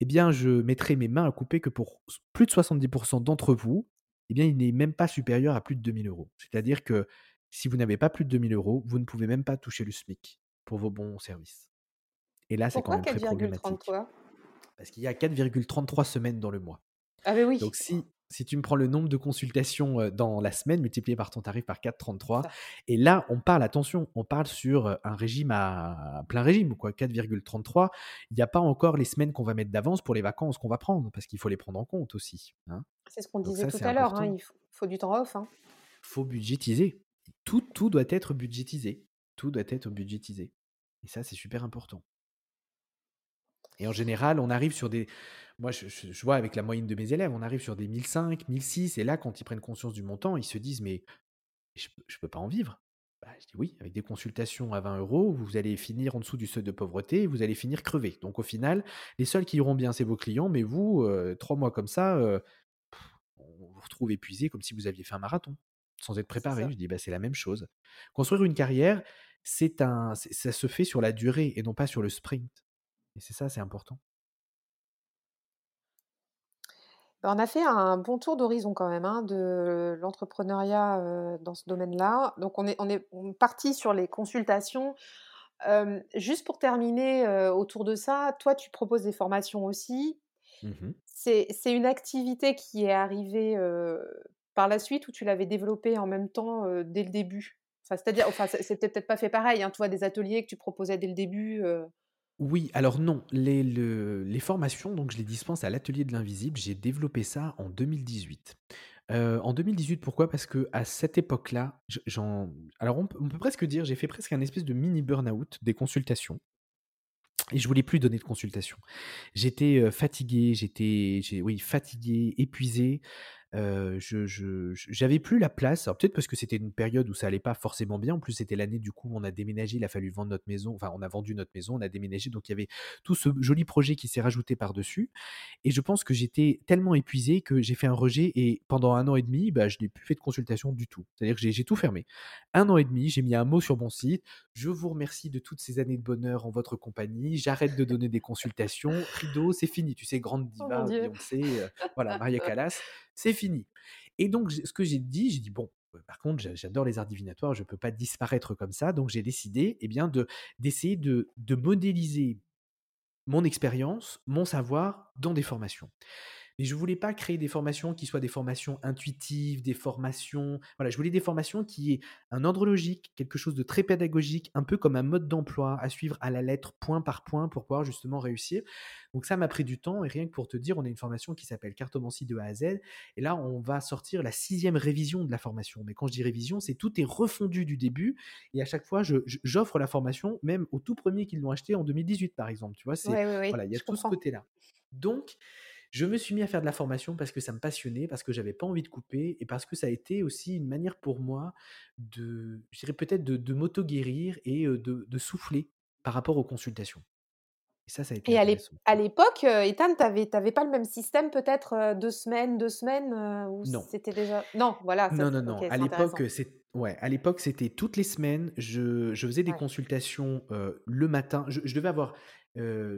Eh bien, je mettrai mes mains à couper que pour plus de 70% d'entre vous, eh bien, il n'est même pas supérieur à plus de 2 000 €. C'est-à-dire que si vous n'avez pas plus de 2 000 €, vous ne pouvez même pas toucher le SMIC pour vos bons services. Et là, c'est quand même très problématique. 4,33? Parce qu'il y a 4,33 semaines dans le mois. Ah beh, oui. Donc si si tu me prends le nombre de consultations, heu, dans la semaine multiplié par ton tarif par C'est 4,33 ça. et là, on parle attention, on parle sur, heu, un régime à plein régime quoi, 4,33. Il y a pas encore les semaines qu'on va mettre d'avance pour les vacances qu'on va prendre, parce qu'il faut les prendre en compte aussi, hein. C'est ce qu'on disait ça, tout à l'heure, hein, il faut faut du temps off, hein. Faut budgétiser. Tout tout doit être budgétisé. Tout doit être budgétisé et ça, c'est super important. Et en général, on arrive sur des moi, je je je vois avec la moyenne de mes élèves, on arrive sur des 1 500-1 600 et là, quand ils prennent conscience du montant, ils se disent: «Mais je je peux pas en vivre». Bah, je dis: «Oui, avec des consultations à 20 euros, vous allez finir en dessous du seuil de pauvreté et vous allez finir crevé». Donc au final, les seuls qui iront bien, c'est vos clients, mais vous, heu, 3 mois comme ça, heu, on vous retrouve épuisé comme si vous aviez fait un marathon, sans être préparé. Je dis: «Bah, c'est la même chose». Construire une carrière, c'est un ça se fait sur la durée et non pas sur le sprint et c'est ça, c'est important. Bah, on a fait un bon tour d'horizon quand même, hein, de l'entrepreneuriat, dans ce domaine-là. Donc on est on est on parti sur les consultations. Juste pour terminer, autour de ça, toi, tu proposes des formations aussi. Mmh mh. C'est une activité qui est arrivée, par la suite ou tu l'avais développée en même temps, dès le début? Enfin, c'est-à-dire enfin, c'était peut-être pas fait pareil, hein, tu vois, des ateliers que tu proposais dès le début? Oui, alors non, les le les formations, donc je les dispense à l'atelier de l'invisible. J'ai développé ça en 2018. Heu, en 2018, pourquoi? Parce qu'à cette époque-là, je j'en alors on peut presque dire, j'ai fait presque un espèce de mini burn-out des consultations et je voulais plus donner de consultations. J'étais, heu, fatigué, j'étais j'ai oui, fatigué, épuisé, je j'avais plus la place. Alors peut-être parce que c'était une période où ça allait pas forcément bien. En plus, c'était l'année du coup où on a déménagé, il a fallu vendre notre maison, enfin on a vendu notre maison, on a déménagé, donc il y avait tout ce joli projet qui s'est rajouté par-dessus et je pense que j'étais tellement épuisé que j'ai fait un rejet et pendant un an et demi, bah, je n'ai plus fait de consultation du tout. C'est-à-dire que j'ai j'ai tout fermé. Un an et demi, j'ai mis un mot sur mon site: «Je vous remercie de toutes ces années de bonheur en votre compagnie, j'arrête de donner des consultations, rideau, c'est fini». Tu sais, grande Oh diva, Dieu! Beyoncé, voilà, Maria <laughs> Callas, c'est fini et donc ce que j'ai dit, j'ai dit: «Bon, par contre, j'a j'adore les arts divinatoires, je peux pas disparaître comme ça», donc j'ai décidé, eh bien, de d'essayer de de modéliser mon expérience, mon savoir dans des formations. Mais je voulais pas créer des formations qui soient des formations intuitives, des formations voilà, je voulais des formations qui aient un ordre logique, quelque chose de très pédagogique, un peu comme un mode d'emploi à suivre à la lettre, point par point, pour pouvoir justement réussir. Donc ça m'a pris du temps et rien que pour te dire, on a une formation qui s'appelle Cartomancie de A à Z et là, on va sortir la 6e révision de la formation. Mais quand je dis révision, c'est tout est refondu du début et à chaque fois, j'offre la formation même aux tout premiers qui l'ont acheté en 2018, par exemple, tu vois? C'est Ouais, voilà, il y a tout ce côté-là. Donc je me suis mis à faire de la formation parce que ça me passionnait, parce que j'avais pas envie de couper et parce que ça a été aussi une manière pour moi de je dirais peut-être de de m'auto-guérir et de de souffler par rapport aux consultations. Et ça, ça a été Et à l'époque, Ethan, tu avais pas le même système peut-être, heu, 2 semaines, 2 semaines, Non. c'était déjà non, voilà, ça Non, non, non. À l'époque, c'est ouais, à l'époque, c'était toutes les semaines. Je je faisais des Ouais. consultations, le matin. Je je devais avoir,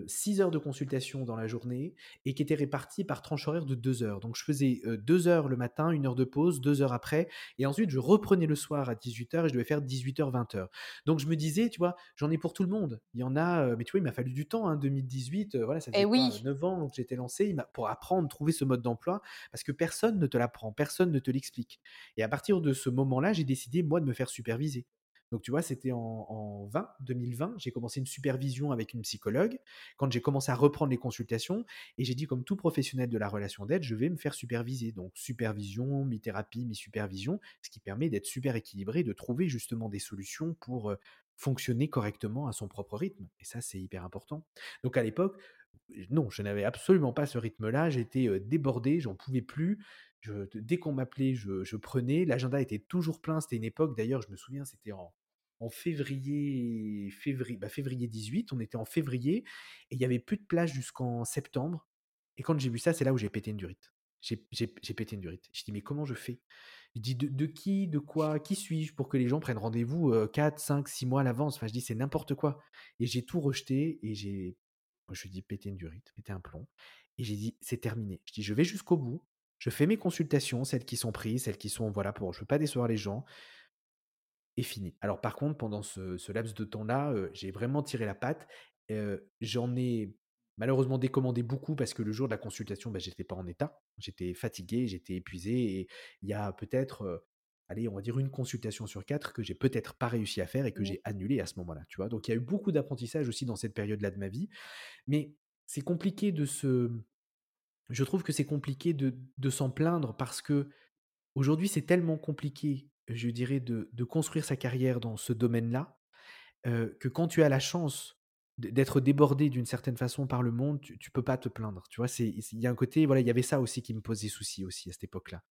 6 heures de consultation dans la journée et qui étaient réparties par tranche horaire de 2 heures. Donc je faisais, heu, 2 heures le matin, une heure de pause, 2 heures après et ensuite je reprenais le soir à 18:00 et je devais faire 18:00-20:00. Donc je me disais, tu vois, j'en ai pour tout le monde. Il y en a, heu, mais tu vois, il m'a fallu du temps, hein, 2018, heu, voilà, ça Et faisait oui! 9 ans que j'étais lancé. Pour apprendre, trouver ce mode d'emploi parce que personne ne te l'apprend, personne ne te l'explique. Et à partir de ce moment-là, j'ai décidé, moi, de me faire superviser. Donc, tu vois, c'était en, en 20, 2020, j'ai commencé une supervision avec une psychologue. Quand j'ai commencé à reprendre les consultations, et j'ai dit, comme tout professionnel de la relation d'aide, je vais me faire superviser. Donc, supervision, mi-thérapie, mi-supervision, ce qui permet d'être super équilibré, de trouver justement des solutions pour euh, fonctionner correctement à son propre rythme. Et ça, c'est hyper important. Donc, à l'époque, non, je n'avais absolument pas ce rythme-là. J'étais euh, débordé, j'en pouvais plus. Dès qu'on m'appelait, je prenais. L'agenda était toujours plein. C'était une époque, d'ailleurs, je me souviens, c'était en, en février, février, bah, février 18. On était en février et il y avait plus de place jusqu'en septembre. Et quand j'ai vu ça, c'est là où j'ai pété une durite. J'ai pété une durite. Je dis, mais comment je fais? Je dis, de, de qui, de quoi, qui suis-je pour que les gens prennent rendez-vous euh, 4, 5, 6 mois à l'avance? Enfin, je dis, c'est n'importe quoi. Et j'ai tout rejeté et j'ai je dit: «Pétez une durite, pétez un plomb» et j'ai dit: «C'est terminé». Je dis: «Je vais jusqu'au bout, je fais mes consultations, celles qui sont prises, celles qui sont voilà, pour je veux pas décevoir les gens et fini». Alors par contre, pendant ce ce laps de temps-là, j'ai vraiment tiré la patte. J'en ai malheureusement décommandé beaucoup parce que le jour de la consultation, bah, j'étais pas en état. J'étais fatigué, j'étais épuisé et il y a peut-être, allez, on va dire une consultation sur 4 que j'ai peut-être pas réussi à faire et que Mmh. j'ai annulé à ce moment-là, tu vois? Donc il y a eu beaucoup d'apprentissage aussi dans cette période-là de ma vie mais c'est compliqué de se je trouve que c'est compliqué de de s'en plaindre parce que aujourd'hui c'est tellement compliqué, je dirais, de construire sa carrière dans ce domaine-là, heu, que quand tu as la chance d'être débordé d'une certaine façon par le monde, tu tu peux pas te plaindre, tu vois? Il y a un côté voilà, il y avait ça aussi qui me posait souci aussi à cette époque-là.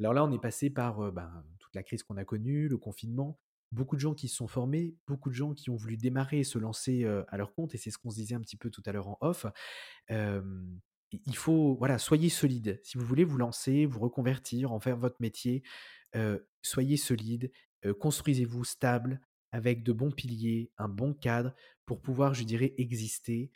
Alors là, on est passé par, heu, ben, toute la crise qu'on a connue, le confinement, beaucoup de gens qui se sont formés, beaucoup de gens qui ont voulu démarrer et se lancer, heu, à leur compte et c'est ce qu'on se disait un petit peu tout à l'heure en off. Il faut voilà, soyez solide. Si vous voulez vous lancer, vous reconvertir, en faire votre métier, soyez solide, construisez-vous stable, avec de bons piliers, un bon cadre pour pouvoir, je dirais, exister,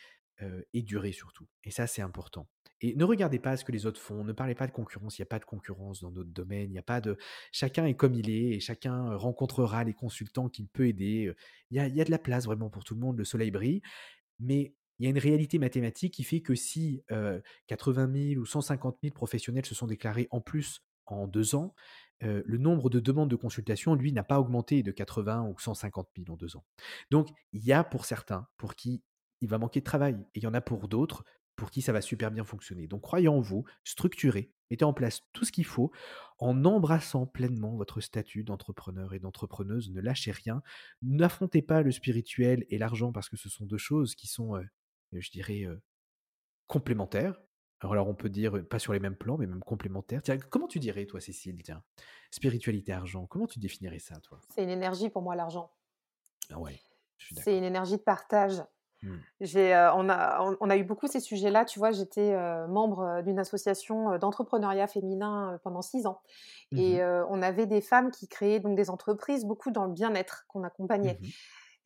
et durer surtout. Et ça, c'est important. Et ne regardez pas ce que les autres font, ne parlez pas de concurrence, il y a pas de concurrence dans notre domaine, il y a pas de chacun est comme il est et chacun, rencontrera les consultants qu'il peut aider, il y a de la place vraiment pour tout le monde, le soleil brille. Mais il y a une réalité mathématique qui fait que si, heu, 80 000 ou 150 000 professionnels se sont déclarés en plus en 2 ans, le nombre de demandes de consultation, lui, n'a pas augmenté de 80 ou 150 000 en 2 ans. Donc il y a pour certains, pour qui il va manquer de travail et il y en a pour d'autres, pour qui ça va super bien fonctionner. Donc croyez en vous, structurez, mettez en place tout ce qu'il faut en embrassant pleinement votre statut d'entrepreneur et d'entrepreneuse. Ne lâchez rien, N'affrontez pas le spirituel et l'argent parce que ce sont 2 choses qui sont, je dirais, complémentaires. Alors on peut dire, pas sur les mêmes plans, mais même complémentaires. Tiens, comment tu dirais toi, Cécile, tiens? Spiritualité, argent, comment tu définirais ça toi? C'est une énergie pour moi l'argent. Ah ouais, C'est une énergie de partage. Mmh. J'ai, on a on on a eu beaucoup ces sujets-là, tu vois? J'étais, membre, d'une association, d'entrepreneuriat féminin, pendant 6 ans Mmh et on avait des femmes qui créaient donc des entreprises, beaucoup dans le bien-être qu'on accompagnait Mmh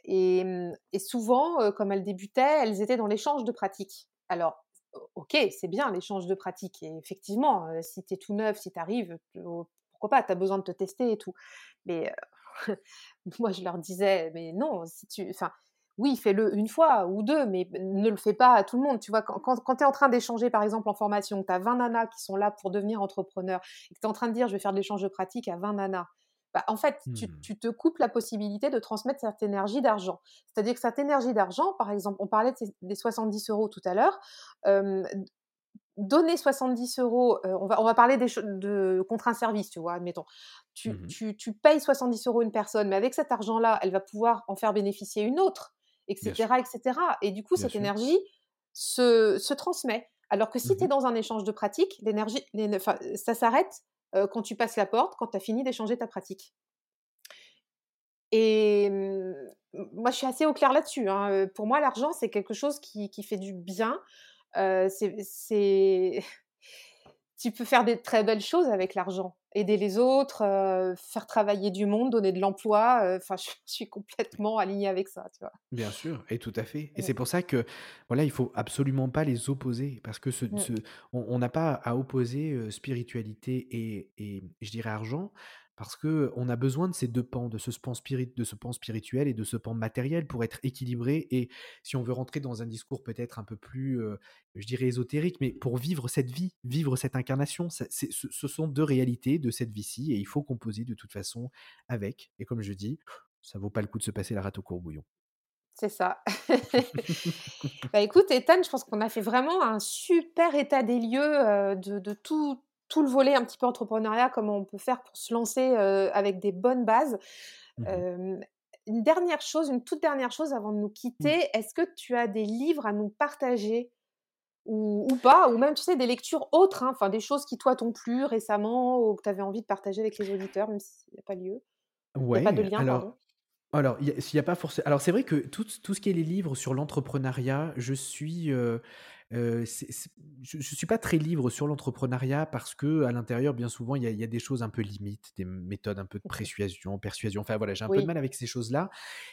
et mmh et souvent, comme elles débutaient, elles étaient dans l'échange de pratiques. Alors, OK, c'est bien l'échange de pratiques et effectivement, si tu es tout neuf, si tu arrives, pourquoi pas? Tu as besoin de te tester et tout. Mais <laughs> moi je leur disais: «Mais non, si tu enfin, oui, fais-le une fois ou 2, mais ne le fais pas à tout le monde». Tu vois? Quand quand tu es en train d'échanger, par exemple, en formation, tu as 20 nanas qui sont là pour devenir entrepreneur et que tu es en train de dire: «Je vais faire de l'échange de pratiques à 20 nanas», bah, en fait, tu Mmh. tu te coupes la possibilité de transmettre cette énergie d'argent. C'est-à-dire que cette énergie d'argent, par exemple, on parlait des 70 € tout à l'heure, donner 70 €, heu, on va on va parler des de contre un service, tu vois? Admettons. Tu Mmh tu tu payes 70 € une personne, mais avec cet argent-là, elle va pouvoir en faire bénéficier une autre et Bien cetera sûr, et du coup, bien cette sûr. énergie se se transmet. Alors que si tu es Mmh dans un échange de pratiques, l'énergie ça s'arrête, quand tu passes la porte, quand tu as fini d'échanger ta pratique et mmh moi, je suis assez au clair là-dessus. Hein. Pour moi, l'argent, c'est quelque chose qui, qui, fait du bien. c'est tu peux faire des très belles choses avec l'argent. Aider les autres, faire travailler du monde, donner de l'emploi. Enfin, <laughs> je, suis complètement alignée avec ça, tu vois. Bien sûr, et tout à fait. Et c'est pour ça que voilà, il faut absolument pas les opposer, parce que ce, on n'a pas à opposer spiritualité et, et, je dirais argent, parce que on a besoin de ces deux pans, de ce pan, spirit, de ce pan spirituel et de ce pan matériel pour être équilibré. Et si on veut rentrer dans un discours peut-être un peu plus, je dirais ésotérique, mais pour vivre cette vie, vivre cette incarnation, ce, ce, sont deux réalités de cette vie-ci et il faut composer de toute façon avec. Et comme je dis, ça vaut pas le coup de se passer la rate au courbouillon. C'est ça. <laughs> bah écoute, Ethan, je pense qu'on a fait vraiment un super état des lieux de, de tout, tout le volet un petit peu entrepreneuriat, comment on peut faire pour se lancer avec des bonnes bases. Mmh une dernière chose, une toute dernière chose avant de nous mmh. quitter, est-ce que tu as des livres à nous partager ou, pas, ou même tu sais des lectures autres, hein, enfin des choses qui toi t'ont plu récemment ou que tu avais envie de partager avec les auditeurs, même s'il n'y a pas lieu? Ouais, pas de lien, alors, Alors, il y a pas forcément. Alors, c'est vrai que tout, tout, ce qui est les livres sur l'entrepreneuriat, je suis, je ne suis pas très libre sur l'entrepreneuriat parce que à l'intérieur, bien souvent, il y, a, des choses un peu limites, des méthodes un peu de persuasion, persuasion. Enfin voilà, j'ai un peu de mal avec ces choses-là.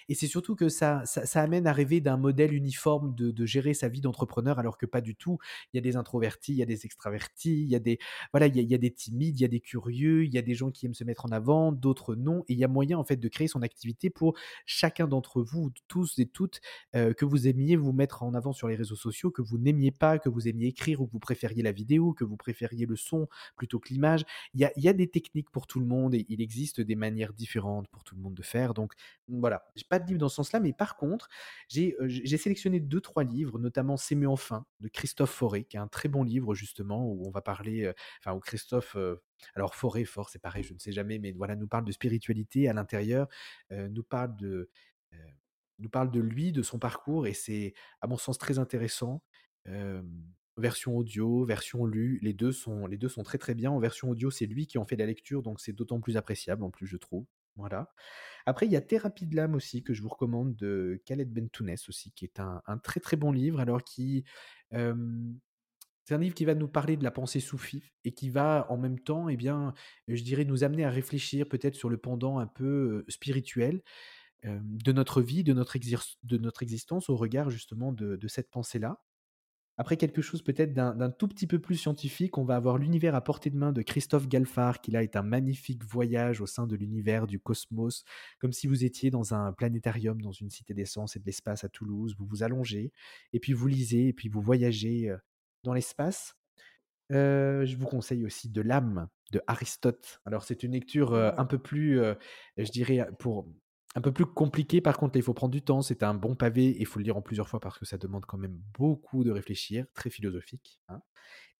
Et c'est surtout que ça, ça, amène à rêver d'un modèle uniforme de, gérer sa vie d'entrepreneur, alors que pas du tout. Il y a des introvertis, il y a des extravertis, il y a des voilà, il y a, des timides, il y a des curieux, il y a des gens qui aiment se mettre en avant, d'autres non. Et il y a moyen en fait de créer son activité pour chacun d'entre vous, tous et toutes, que vous aimiez vous mettre en avant sur les réseaux sociaux, que vous n'aimiez pas, que vous aimiez écrire ou que vous préfériez la vidéo, que vous préfériez le son plutôt que l'image. Il y a, des techniques pour tout le monde et il existe des manières différentes pour tout le monde de faire. Donc voilà, j'ai pas de livre dans ce sens-là, mais par contre, j'ai sélectionné deux, trois livres, notamment C'est mieux enfin de Christophe Forêt, qui est un très bon livre justement où on va parler, enfin où Christophe alors Forêt, fort, c'est pareil, je ne sais jamais, mais voilà, nous parle de spiritualité à l'intérieur, nous parle de, nous parle de lui, de son parcours, et c'est à mon sens très intéressant version audio, version lue, les deux, sont, les deux sont très très bien. En version audio, c'est lui qui en fait la lecture, donc c'est d'autant plus appréciable en plus, je trouve. Voilà. Après, il y a Thérapie de l'âme aussi, que je vous recommande, de Khaled Bentounès aussi, qui est un, très très bon livre, alors qui... c'est un livre qui va nous parler de la pensée soufie et qui va en même temps, eh bien, je dirais, nous amener à réfléchir peut-être sur le pendant un peu spirituel de notre vie, de notre, de notre existence au regard justement de cette pensée-là. Après, quelque chose peut-être d'un tout petit peu plus scientifique, on va avoir l'univers à portée de main de Christophe Galfard, qui là est un magnifique voyage au sein de l'univers, du cosmos, comme si vous étiez dans un planétarium, dans une cité d'essence et de l'espace à Toulouse. Vous vous allongez, et puis vous lisez, et puis vous voyagez euh, dans l'espace. Euh, je vous conseille aussi de l'âme de Aristote. Alors c'est une lecture euh, un peu plus, je dirais, pour un peu plus compliqué, par contre, il faut prendre du temps. C'est un bon pavé il faut le lire en plusieurs fois parce que ça demande quand même beaucoup de réfléchir, très philosophique. Hein.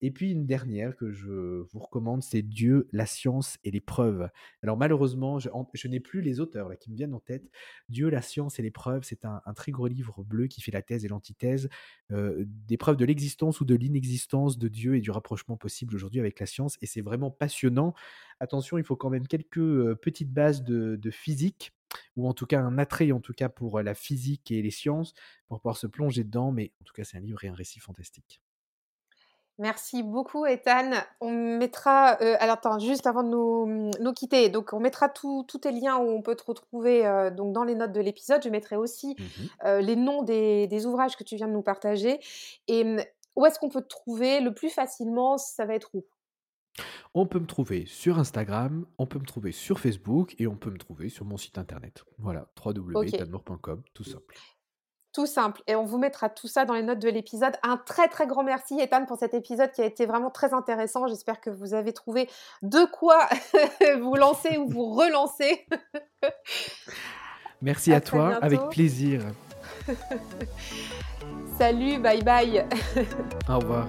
Et puis une dernière que je vous recommande, c'est Dieu, la science et les preuves. Alors malheureusement, je, n'ai plus les auteurs là, qui me viennent en tête. Dieu, la science et les preuves, c'est un, très gros livre bleu qui fait la thèse et l'antithèse, euh, des preuves de l'existence ou de l'inexistence de Dieu et du rapprochement possible aujourd'hui avec la science. Et c'est vraiment passionnant. Attention, il faut quand même quelques euh, petites bases de physique ou en tout cas un attrait en tout cas pour la physique et les sciences pour pouvoir se plonger dedans. Mais en tout cas, c'est un livre et un récit fantastique. Merci beaucoup, Ethan. On mettra, alors attends, juste avant de nous, mmh, nous quitter, donc on mettra tous tes liens où on peut te retrouver donc dans les notes de l'épisode. Je mettrai aussi mmh les noms des, des, ouvrages que tu viens de nous partager. Et mmh, où est-ce qu'on peut te trouver le plus facilement? Ça va être où? On peut me trouver sur Instagram, on peut me trouver sur Facebook et on peut me trouver sur mon site internet. Voilà, www.tanmour.com, tout simple. Tout simple. Et on vous mettra tout ça dans les notes de l'épisode. Un très très grand merci Ethan pour cet épisode qui a été vraiment très intéressant. J'espère que vous avez trouvé de quoi <laughs> vous lancer ou vous relancer. <laughs> merci à toi, avec plaisir. <laughs> Salut, bye bye. Au revoir.